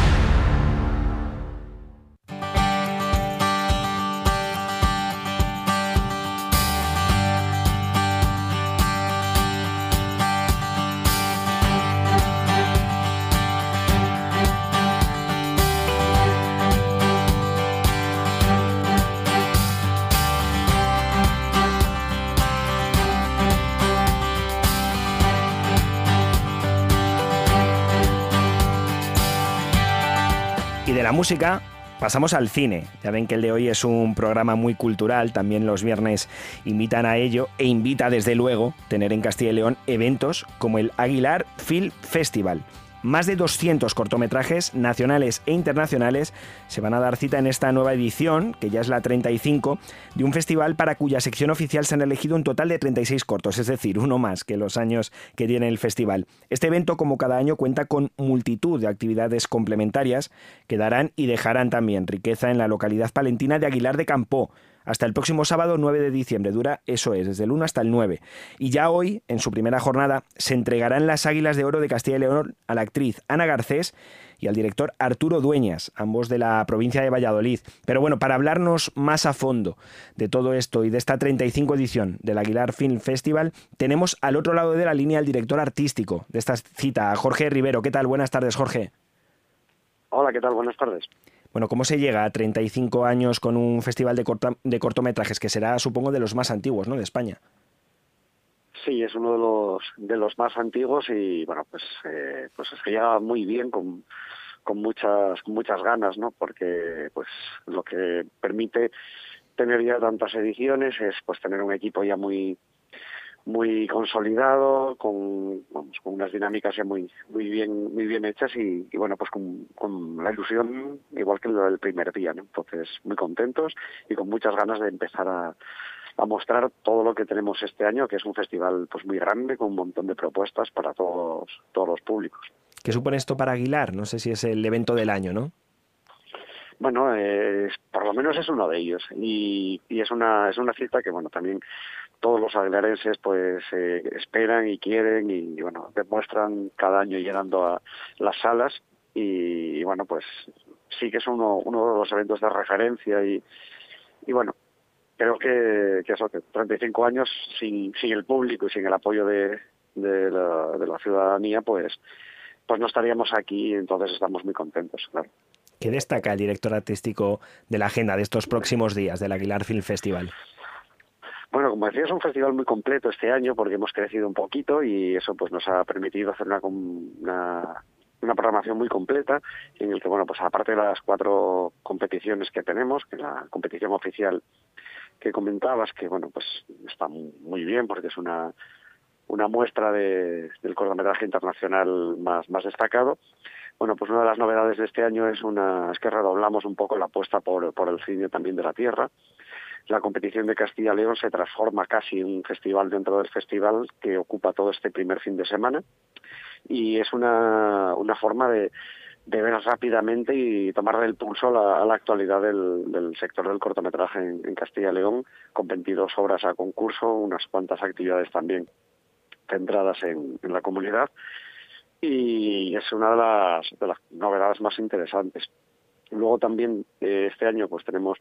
La música pasamos al cine. Ya ven que el de hoy es un programa muy cultural, también los viernes invitan a ello e invita desde luego tener en Castilla y León eventos como el Aguilar Film Festival. Más de 200 cortometrajes nacionales e internacionales se van a dar cita en esta nueva edición, que ya es la 35, de un festival para cuya sección oficial se han elegido un total de 36 cortos, es decir, uno más que los años que tiene el festival. Este evento, como cada año, cuenta con multitud de actividades complementarias que darán y dejarán también riqueza en la localidad palentina de Aguilar de Campó, hasta el próximo sábado 9 de diciembre. Dura, eso es, desde el 1 hasta el 9. Y ya hoy, en su primera jornada, se entregarán las Águilas de Oro de Castilla y León a la actriz Ana Garcés y al director Arturo Dueñas, ambos de la provincia de Valladolid. Pero bueno, para hablarnos más a fondo de todo esto y de esta 35 edición del Aguilar Film Festival, tenemos al otro lado de la línea al director artístico de esta cita, Jorge Rivero. ¿Qué tal? Buenas tardes, Jorge. Hola, ¿qué tal? Buenas tardes. Bueno, ¿cómo se llega a 35 años con un festival de, de cortometrajes que será, supongo, de los más antiguos, ¿no? De España. Sí, es uno de los de los más antiguos y bueno, pues eh, pues se llega muy bien con, con muchas con muchas ganas, ¿no? Porque pues lo que permite tener ya tantas ediciones es pues tener un equipo ya muy muy consolidado, con, vamos, con unas dinámicas ya muy, muy bien, muy bien hechas y, bueno, pues con, con, la ilusión igual que el primer día, ¿no? Entonces, muy contentos y con muchas ganas de empezar a, a mostrar todo lo que tenemos este año, que es un festival pues muy grande con un montón de propuestas para todos, todos los públicos. ¿Qué supone esto para Aguilar? No sé si es el evento del año, ¿no? Bueno, eh, por lo menos es uno de ellos y, y, es una es una cita que bueno también todos los aguilarenses pues eh, esperan y quieren y, bueno demuestran cada año llenando a las salas y, bueno pues sí que es uno uno de los eventos de referencia y, y bueno creo que, que eso que 35 años sin sin el público y sin el apoyo de, de la, de la ciudadanía pues pues no estaríamos aquí entonces estamos muy contentos claro ¿Qué destaca el director artístico de la agenda de estos próximos días del Aguilar Film Festival? Bueno, como decía, es un festival muy completo este año porque hemos crecido un poquito y eso pues nos ha permitido hacer una, una, una programación muy completa en el que, bueno, pues aparte de las cuatro competiciones que tenemos, que la competición oficial que comentabas, que, bueno, pues está muy bien porque es una, una muestra de, del cortometraje internacional más, más destacado. Bueno, pues una de las novedades de este año es, una, es que redoblamos un poco la apuesta por, por el cine también de la tierra la competición de Castilla León se transforma casi en un festival dentro del festival que ocupa todo este primer fin de semana y es una, una forma de, ver rápidamente y tomarle el pulso a la, actualidad del, sector del cortometraje en, Castilla y León, con 22 obras a concurso, unas cuantas actividades también centradas en, en la comunidad y es una de las, de las novedades más interesantes. Luego también eh, este año pues tenemos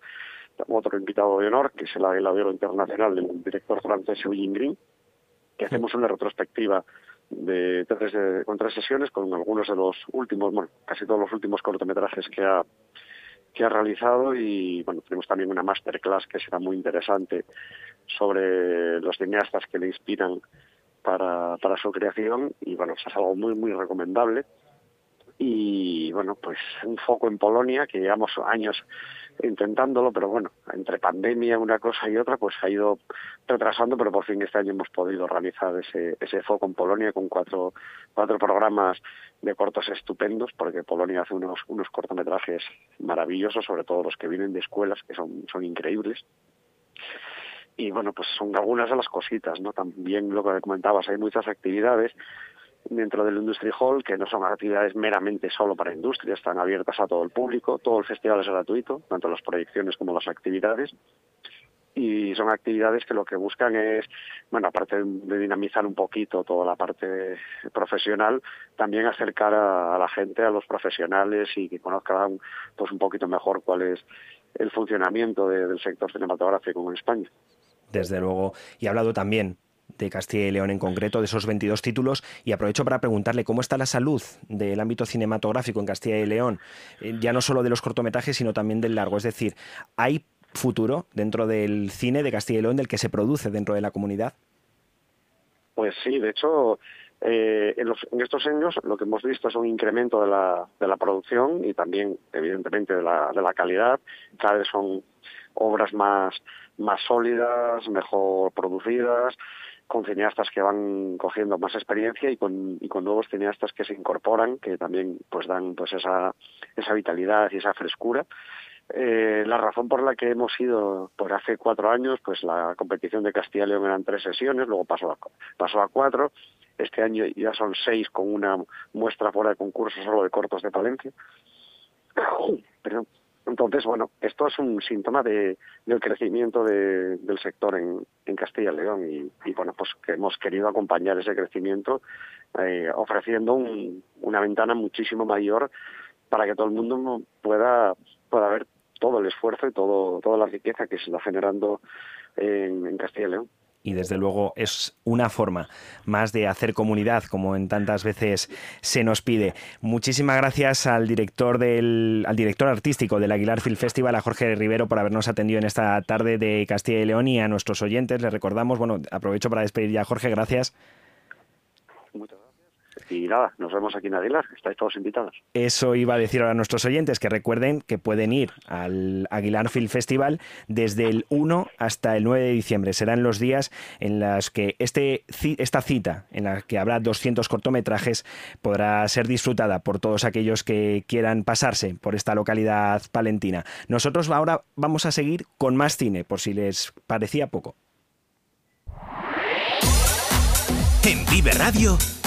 otro invitado de honor, que es el Águila Internacional del director francés Eugene Green, que hacemos una retrospectiva de tres, con tres sesiones con algunos de los últimos, bueno, casi todos los últimos cortometrajes que ha que ha realizado. Y bueno tenemos también una masterclass que será muy interesante sobre los cineastas que le inspiran para, para su creación. Y bueno es algo muy muy recomendable. Y bueno pues un foco en Polonia que llevamos años intentándolo, pero bueno, entre pandemia, una cosa y otra, pues ha ido retrasando, pero por fin este año hemos podido realizar ese, ese foco en Polonia con cuatro, cuatro programas de cortos estupendos, porque Polonia hace unos, unos cortometrajes maravillosos, sobre todo los que vienen de escuelas, que son, son increíbles. Y bueno, pues son algunas de las cositas, ¿no? También lo que comentabas, hay muchas actividades dentro del Industry Hall, que no son actividades meramente solo para industria, están abiertas a todo el público, todo el festival es gratuito, tanto las proyecciones como las actividades, y son actividades que lo que buscan es, bueno, aparte de dinamizar un poquito toda la parte profesional, también acercar a, la gente, a los profesionales y que conozcan pues un poquito mejor cuál es el funcionamiento del sector cinematográfico en España. Desde luego, y ha hablado también de Castilla y León en concreto, de esos 22 títulos, y aprovecho para preguntarle cómo está la salud del ámbito cinematográfico en Castilla y León, eh, ya no solo de los cortometrajes, sino también del largo. Es decir, ¿hay futuro dentro del cine de Castilla y León del que se produce dentro de la comunidad? Pues sí, de hecho, Eh, en, en, estos años lo que hemos visto es un incremento de la, de la producción y también, evidentemente, de la, de la calidad. Cada vez son obras más, más sólidas, mejor producidas, con cineastas que van cogiendo más experiencia y con, y con nuevos cineastas que se incorporan, que también pues dan pues esa, esa vitalidad y esa frescura. Eh, la razón por la que hemos ido por hace cuatro años, pues la competición de Castilla y León eran tres sesiones, luego pasó a, pasó a cuatro, este año ya son seis con una muestra fuera de concurso solo de cortos de Palencia. [coughs] Perdón. Entonces, bueno, esto es un síntoma de, del crecimiento de, del sector en, Castilla y León. Y, bueno, pues que hemos querido acompañar ese crecimiento eh, ofreciendo un, una ventana muchísimo mayor para que todo el mundo pueda, pueda ver todo el esfuerzo y todo, toda la riqueza que se está generando en, en Castilla y León y desde luego es una forma más de hacer comunidad como en tantas veces se nos pide. Muchísimas gracias al director del al director artístico del Aguilar Film Festival a Jorge Rivero por habernos atendido en esta tarde de Castilla y León y a nuestros oyentes les recordamos, bueno, aprovecho para despedir ya a Jorge, gracias. Y nada, nos vemos aquí en Aguilar, estáis todos invitados. Eso iba a decir ahora a nuestros oyentes, que recuerden que pueden ir al Aguilar Film Festival desde el 1 hasta el 9 de diciembre. Serán los días en los que este, esta cita, en la que habrá 200 cortometrajes, podrá ser disfrutada por todos aquellos que quieran pasarse por esta localidad palentina. Nosotros ahora vamos a seguir con más cine, por si les parecía poco. En Vive Radio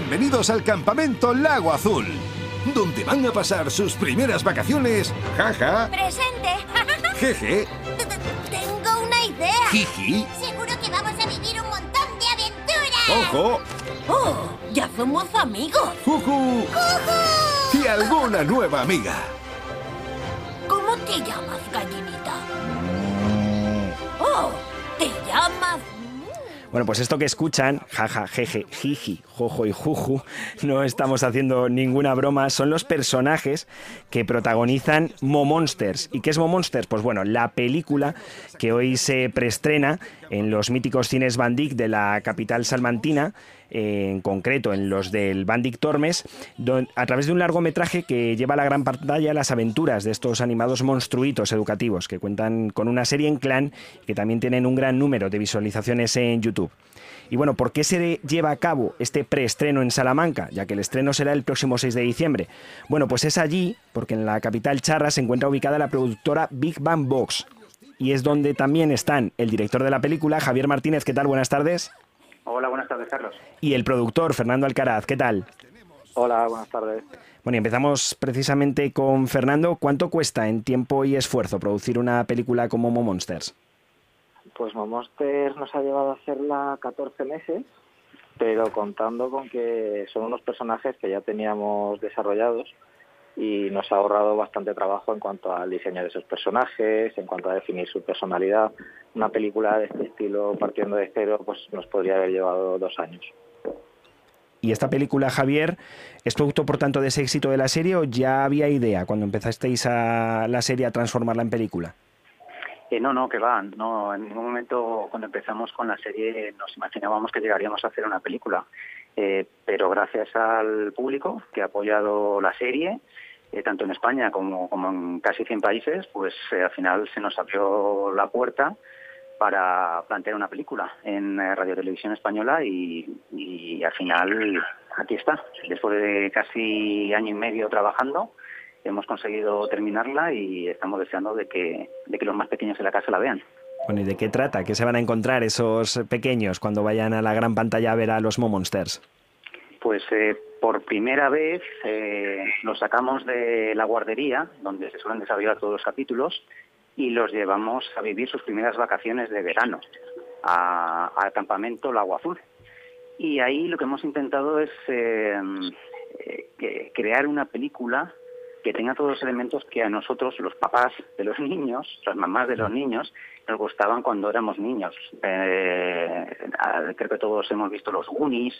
Bienvenidos al campamento Lago Azul, donde van a pasar sus primeras vacaciones. Jaja, ¡Presente! [laughs] jeje, Tengo una idea. jiji, Seguro que vamos a vivir un montón de aventuras. ojo, ¡Oh! Ya somos amigos. juju y alguna nueva amiga. ¿Cómo te llamas, gallinita? ¡Oh! ¿Te llamas? Bueno, pues esto que escuchan, jaja, jeje, jiji, jojo y juju, no estamos haciendo ninguna broma, son los personajes que protagonizan Mo Monsters. ¿Y qué es Mo Monsters? Pues bueno, la película que hoy se preestrena en los míticos cines Bandic de la capital salmantina, eh, en concreto en los del Bandic Tormes, a través de un largometraje que lleva a la gran pantalla las aventuras de estos animados monstruitos educativos que cuentan con una serie en clan que también tienen un gran número de visualizaciones en YouTube. Y bueno, ¿por qué se lleva a cabo este preestreno en Salamanca? Ya que el estreno será el próximo 6 de diciembre. Bueno, pues es allí, porque en la capital charra se encuentra ubicada la productora Big Bang Box. Y es donde también están el director de la película, Javier Martínez. ¿Qué tal? Buenas tardes. Hola, buenas tardes, Carlos. Y el productor, Fernando Alcaraz. ¿Qué tal? Hola, buenas tardes. Bueno, y empezamos precisamente con Fernando. ¿Cuánto cuesta en tiempo y esfuerzo producir una película como Mo Monsters? Pues Monsters nos ha llevado a hacerla 14 meses, pero contando con que son unos personajes que ya teníamos desarrollados y nos ha ahorrado bastante trabajo en cuanto al diseño de esos personajes, en cuanto a definir su personalidad. Una película de este estilo partiendo de cero pues nos podría haber llevado dos años. Y esta película, Javier, ¿es producto, por tanto, de ese éxito de la serie o ya había idea cuando empezasteis a la serie a transformarla en película? Eh, no, no, que va. No, en ningún momento cuando empezamos con la serie nos imaginábamos que llegaríamos a hacer una película. Eh, pero gracias al público que ha apoyado la serie, eh, tanto en España como, como en casi 100 países, pues eh, al final se nos abrió la puerta para plantear una película en eh, Radio Televisión Española y, y al final aquí está. Después de casi año y medio trabajando, hemos conseguido terminarla y estamos deseando de que, de que los más pequeños de la casa la vean. Bueno, ¿y de qué trata? ¿Qué se van a encontrar esos pequeños cuando vayan a la gran pantalla a ver a los Monsters? Pues eh, por primera vez eh, los sacamos de la guardería, donde se suelen desarrollar todos los capítulos, y los llevamos a vivir sus primeras vacaciones de verano al campamento Lago Azul. Y ahí lo que hemos intentado es eh, crear una película que tenga todos los elementos que a nosotros, los papás de los [laughs] niños, las mamás de los niños, nos gustaban cuando éramos niños. Eh, creo que todos hemos visto los Goonies,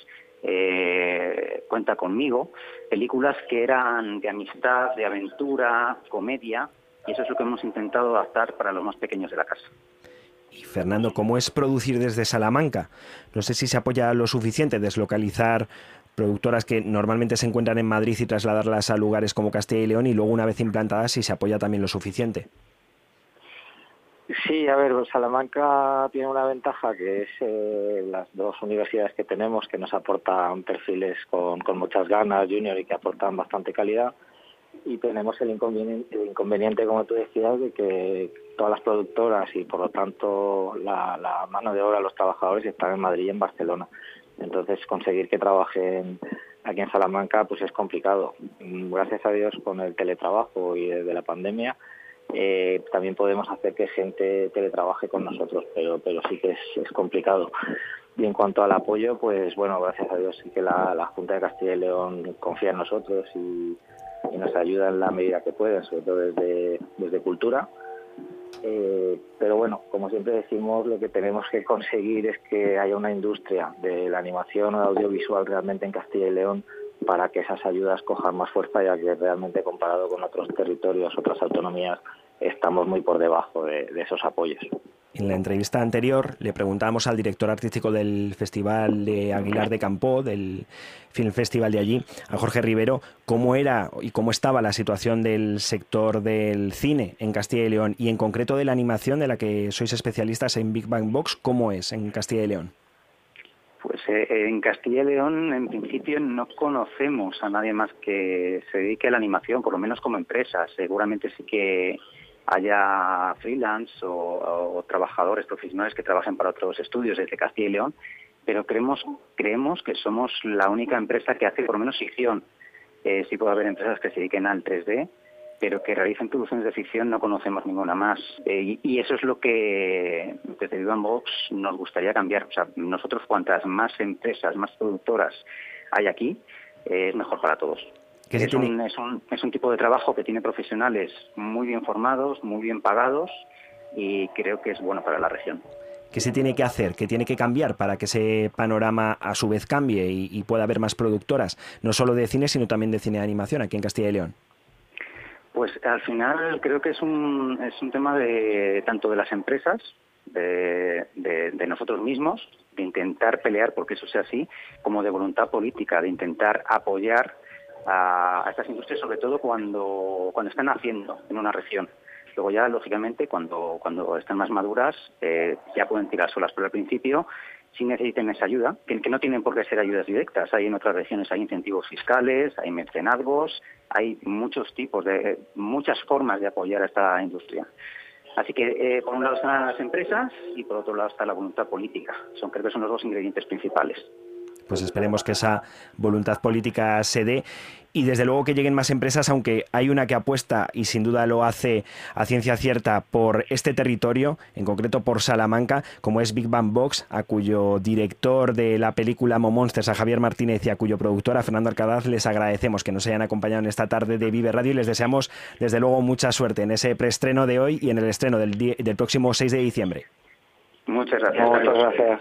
eh, Cuenta conmigo, películas que eran de amistad, de aventura, comedia, y eso es lo que hemos intentado adaptar para los más pequeños de la casa. Y Fernando, ¿cómo es producir desde Salamanca? No sé si se apoya lo suficiente deslocalizar productoras que normalmente se encuentran en Madrid y trasladarlas a lugares como Castilla y León y luego una vez implantadas si se apoya también lo suficiente. Sí, a ver, Salamanca tiene una ventaja que es eh, las dos universidades que tenemos que nos aportan perfiles con, con muchas ganas, junior, y que aportan bastante calidad. Y tenemos el inconveniente, el inconveniente, como tú decías, de que todas las productoras y por lo tanto la, la mano de obra, los trabajadores están en Madrid y en Barcelona. Entonces, conseguir que trabajen aquí en Salamanca pues es complicado. Gracias a Dios, con el teletrabajo y desde la pandemia, eh, también podemos hacer que gente teletrabaje con nosotros, pero, pero sí que es, es complicado. Y en cuanto al apoyo, pues bueno, gracias a Dios sí que la, Junta de Castilla y León confía en nosotros y, nos ayuda en la medida que puede, sobre todo desde, desde cultura eh, pero bueno, como siempre decimos, lo que tenemos que conseguir es que haya una industria de la animación o audiovisual realmente en Castilla y León para que esas ayudas cojan más fuerza, ya que realmente comparado con otros territorios, otras autonomías, estamos muy por debajo de esos apoyos. En la entrevista anterior le preguntábamos al director artístico del Festival de Aguilar de Campo, del Film Festival de allí, a Jorge Rivero, cómo era y cómo estaba la situación del sector del cine en Castilla y León y en concreto de la animación de la que sois especialistas en Big Bang Box, ¿cómo es en Castilla y León? Pues eh, en Castilla y León, en principio, no conocemos a nadie más que se dedique a la animación, por lo menos como empresa. Seguramente sí que haya freelance o, trabajadores profesionales que trabajen para otros estudios desde Castilla y León, pero creemos, creemos que somos la única empresa que hace por lo menos ficción. Eh, sí puede haber empresas que se dediquen al 3D, pero que realicen producciones de ficción no conocemos ninguna más. Eh, y, eso es lo que desde Vivan Box nos gustaría cambiar. O sea, nosotros cuantas más empresas, más productoras hay aquí, eh, es mejor para todos. Es un, es, un, es un tipo de trabajo que tiene profesionales muy bien formados, muy bien pagados y creo que es bueno para la región. ¿Qué se tiene que hacer? ¿Qué tiene que cambiar para que ese panorama a su vez cambie y, pueda haber más productoras, no solo de cine, sino también de cine de animación aquí en Castilla y León? Pues al final creo que es un, es un tema de tanto de las empresas, de, nosotros mismos, de intentar pelear porque eso sea así, como de voluntad política, de intentar apoyar a, estas industrias, sobre todo cuando, cuando están haciendo en una región. Luego ya, lógicamente, cuando, cuando están más maduras, eh, ya pueden tirar solas, pero al principio si necesiten esa ayuda, que, no tienen por qué ser ayudas directas. Hay en otras regiones hay incentivos fiscales, hay mecenazgos, hay muchos tipos de, muchas formas de apoyar a esta industria. Así que, eh, por un lado están las empresas y por otro lado está la voluntad política. Son, creo que son los dos ingredientes principales pues esperemos que esa voluntad política se dé y desde luego que lleguen más empresas, aunque hay una que apuesta y sin duda lo hace a ciencia cierta por este territorio, en concreto por Salamanca, como es Big Bang Box, a cuyo director de la película Mo Monsters, a Javier Martínez y a cuyo productor, a Fernando Arcadaz, les agradecemos que nos hayan acompañado en esta tarde de Vive Radio y les deseamos desde luego mucha suerte en ese preestreno de hoy y en el estreno del, del próximo 6 de diciembre. Muchas gracias. Muchas gracias.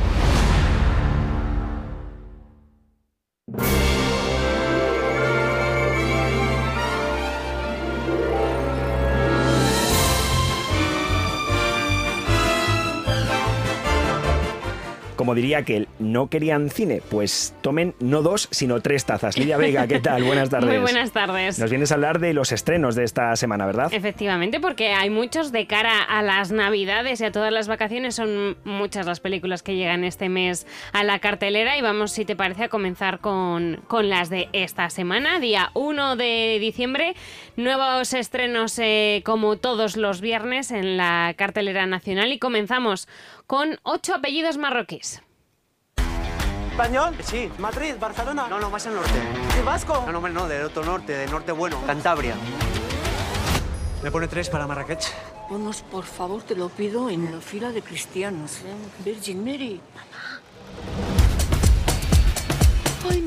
Como diría que no querían cine, pues tomen no dos, sino tres tazas. Lidia Vega, ¿qué tal? Buenas [laughs] tardes. Muy buenas tardes. Nos vienes a hablar de los estrenos de esta semana, ¿verdad? Efectivamente, porque hay muchos de cara a las Navidades y a todas las vacaciones. Son muchas las películas que llegan este mes a la cartelera y vamos, si te parece, a comenzar con, con las de esta semana, día 1 de diciembre. Nuevos estrenos eh, como todos los viernes en la cartelera nacional y comenzamos con ocho apellidos marroquíes. ¿Español? Sí. ¿Madrid? ¿Barcelona? No, no, más al norte. ¿Y vasco? No, no, no, del otro norte, del norte bueno. Cantabria. ¿Me pone tres para Marrakech? Ponos, por favor, te lo pido, en la fila de cristianos. Virgin Mary.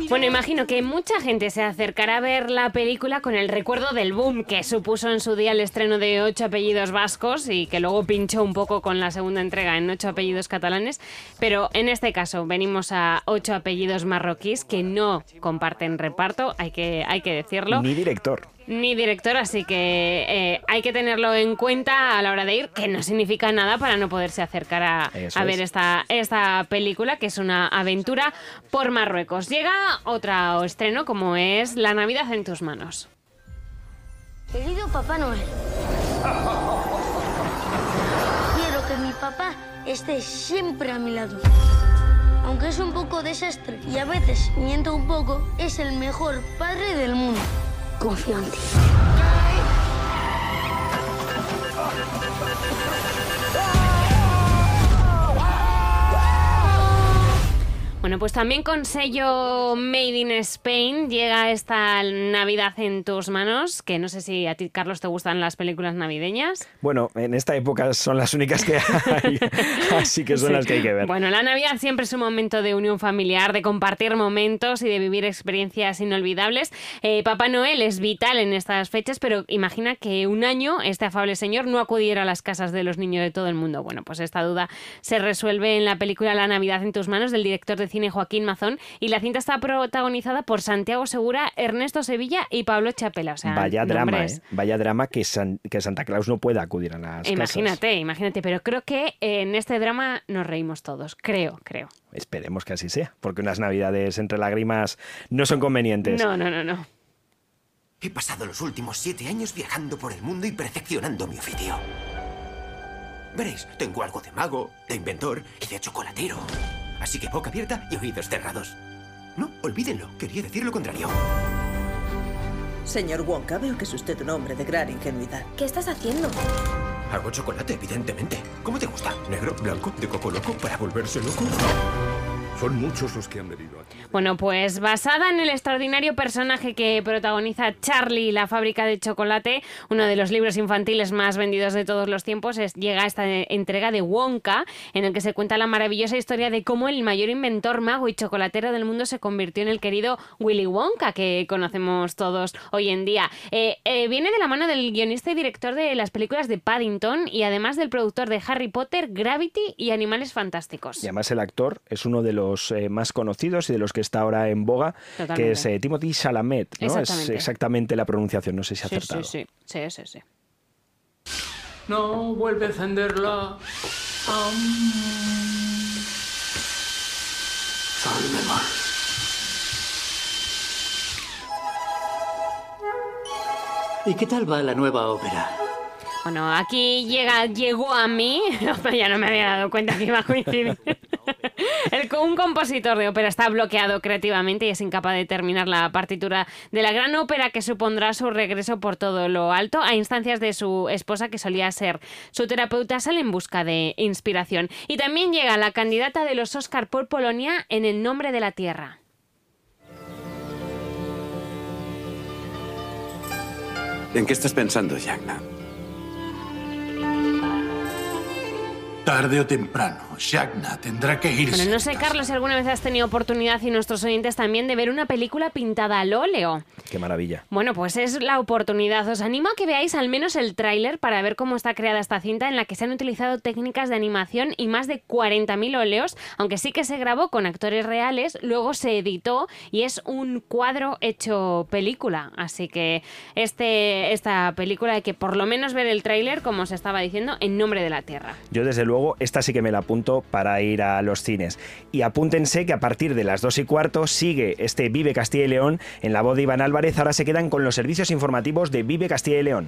Bueno, imagino que mucha gente se acercará a ver la película con el recuerdo del boom que supuso en su día el estreno de ocho apellidos vascos y que luego pinchó un poco con la segunda entrega en ocho apellidos catalanes. Pero en este caso venimos a ocho apellidos marroquíes que no comparten reparto, hay que, hay que decirlo. Ni director ni director, así que eh, hay que tenerlo en cuenta a la hora de ir, que no significa nada para no poderse acercar a, a ver esta, esta película, que es una aventura por Marruecos. Llega otro estreno como es La Navidad en tus manos. Querido Papá Noel, quiero que mi papá esté siempre a mi lado. Aunque es un poco desastre y a veces miento un poco, es el mejor padre del mundo. Confío en ti. Bueno, pues también con sello Made in Spain llega esta Navidad en tus manos, que no sé si a ti, Carlos, te gustan las películas navideñas. Bueno, en esta época son las únicas que hay, [laughs] así que son las que hay que ver. Bueno, la Navidad siempre es un momento de unión familiar, de compartir momentos y de vivir experiencias inolvidables. Eh, Papá Noel es vital en estas fechas, pero imagina que un año este afable señor no acudiera a las casas de los niños de todo el mundo. Bueno, pues esta duda se resuelve en la película La Navidad en tus manos del director de cine Joaquín Mazón y la cinta está protagonizada por Santiago Segura, Ernesto Sevilla y Pablo Chapela. O sea, Vaya drama, ¿eh? Vaya drama que, San- que Santa Claus no pueda acudir a las Imagínate, imagínate, pero creo que en este drama nos reímos todos, creo, creo. casas. Esperemos que así sea, porque unas navidades entre lágrimas no son convenientes. No, no, no, no. He pasado los últimos siete años viajando por el mundo y perfeccionando mi oficio. Veréis, tengo algo de mago, de inventor y de chocolatero. Así que boca abierta y oídos cerrados. No, olvídenlo, quería decir lo contrario. Señor Wonka, veo que es usted un hombre de gran ingenuidad. ¿Qué estás haciendo? Hago chocolate, evidentemente. ¿Cómo te gusta? ¿Negro, blanco, de coco loco para volverse loco? Son muchos los que han venido aquí. Bueno, pues basada en el extraordinario personaje que protagoniza Charlie, la fábrica de chocolate, uno de los libros infantiles más vendidos de todos los tiempos, es, llega esta entrega de Wonka, en el que se cuenta la maravillosa historia de cómo el mayor inventor, mago y chocolatero del mundo se convirtió en el querido Willy Wonka, que conocemos todos hoy en día. Eh, eh, viene de la mano del guionista y director de las películas de Paddington y además del productor de Harry Potter, Gravity y Animales Fantásticos. Y además el actor es uno de los eh, más conocidos y de los que está ahora en boga, Totalmente. que es eh, Timothy Chalamet. ¿no? Es Exactamente. exactamente la pronunciación, no sé si ha Sí, acertado. sí, sí, sí, sí, sí. No, vuelve a encenderla. Salve mal. ¿Y qué tal va la nueva ópera? Bueno, aquí llega, llegó a mí, [laughs] ya no me había dado cuenta que iba a coincidir. [laughs] Un compositor de ópera está bloqueado creativamente y es incapaz de terminar la partitura de la gran ópera que supondrá su regreso por todo lo alto a instancias de su esposa que solía ser su terapeuta sale en busca de inspiración. Y también llega la candidata de los Oscar por Polonia en el nombre de la tierra. ¿En qué estás pensando, Yagna? Tarde o temprano, Shagna tendrá que irse. Bueno, no sé, Carlos, si alguna vez has tenido oportunidad y nuestros oyentes también de ver una película pintada al óleo. Qué maravilla. Bueno, pues es la oportunidad. Os animo a que veáis al menos el tráiler para ver cómo está creada esta cinta en la que se han utilizado técnicas de animación y más de 40.000 óleos, aunque sí que se grabó con actores reales, luego se editó y es un cuadro hecho película. Así que este, esta película hay que por lo menos ver el tráiler, como os estaba diciendo, en nombre de la Tierra. Yo desde luego luego esta sí que me la apunto para ir a los cines. Y apúntense que a partir de las 2 y cuarto sigue este Vive Castilla y León en la voz de Iván Álvarez. Ahora se quedan con los servicios informativos de Vive Castilla y León.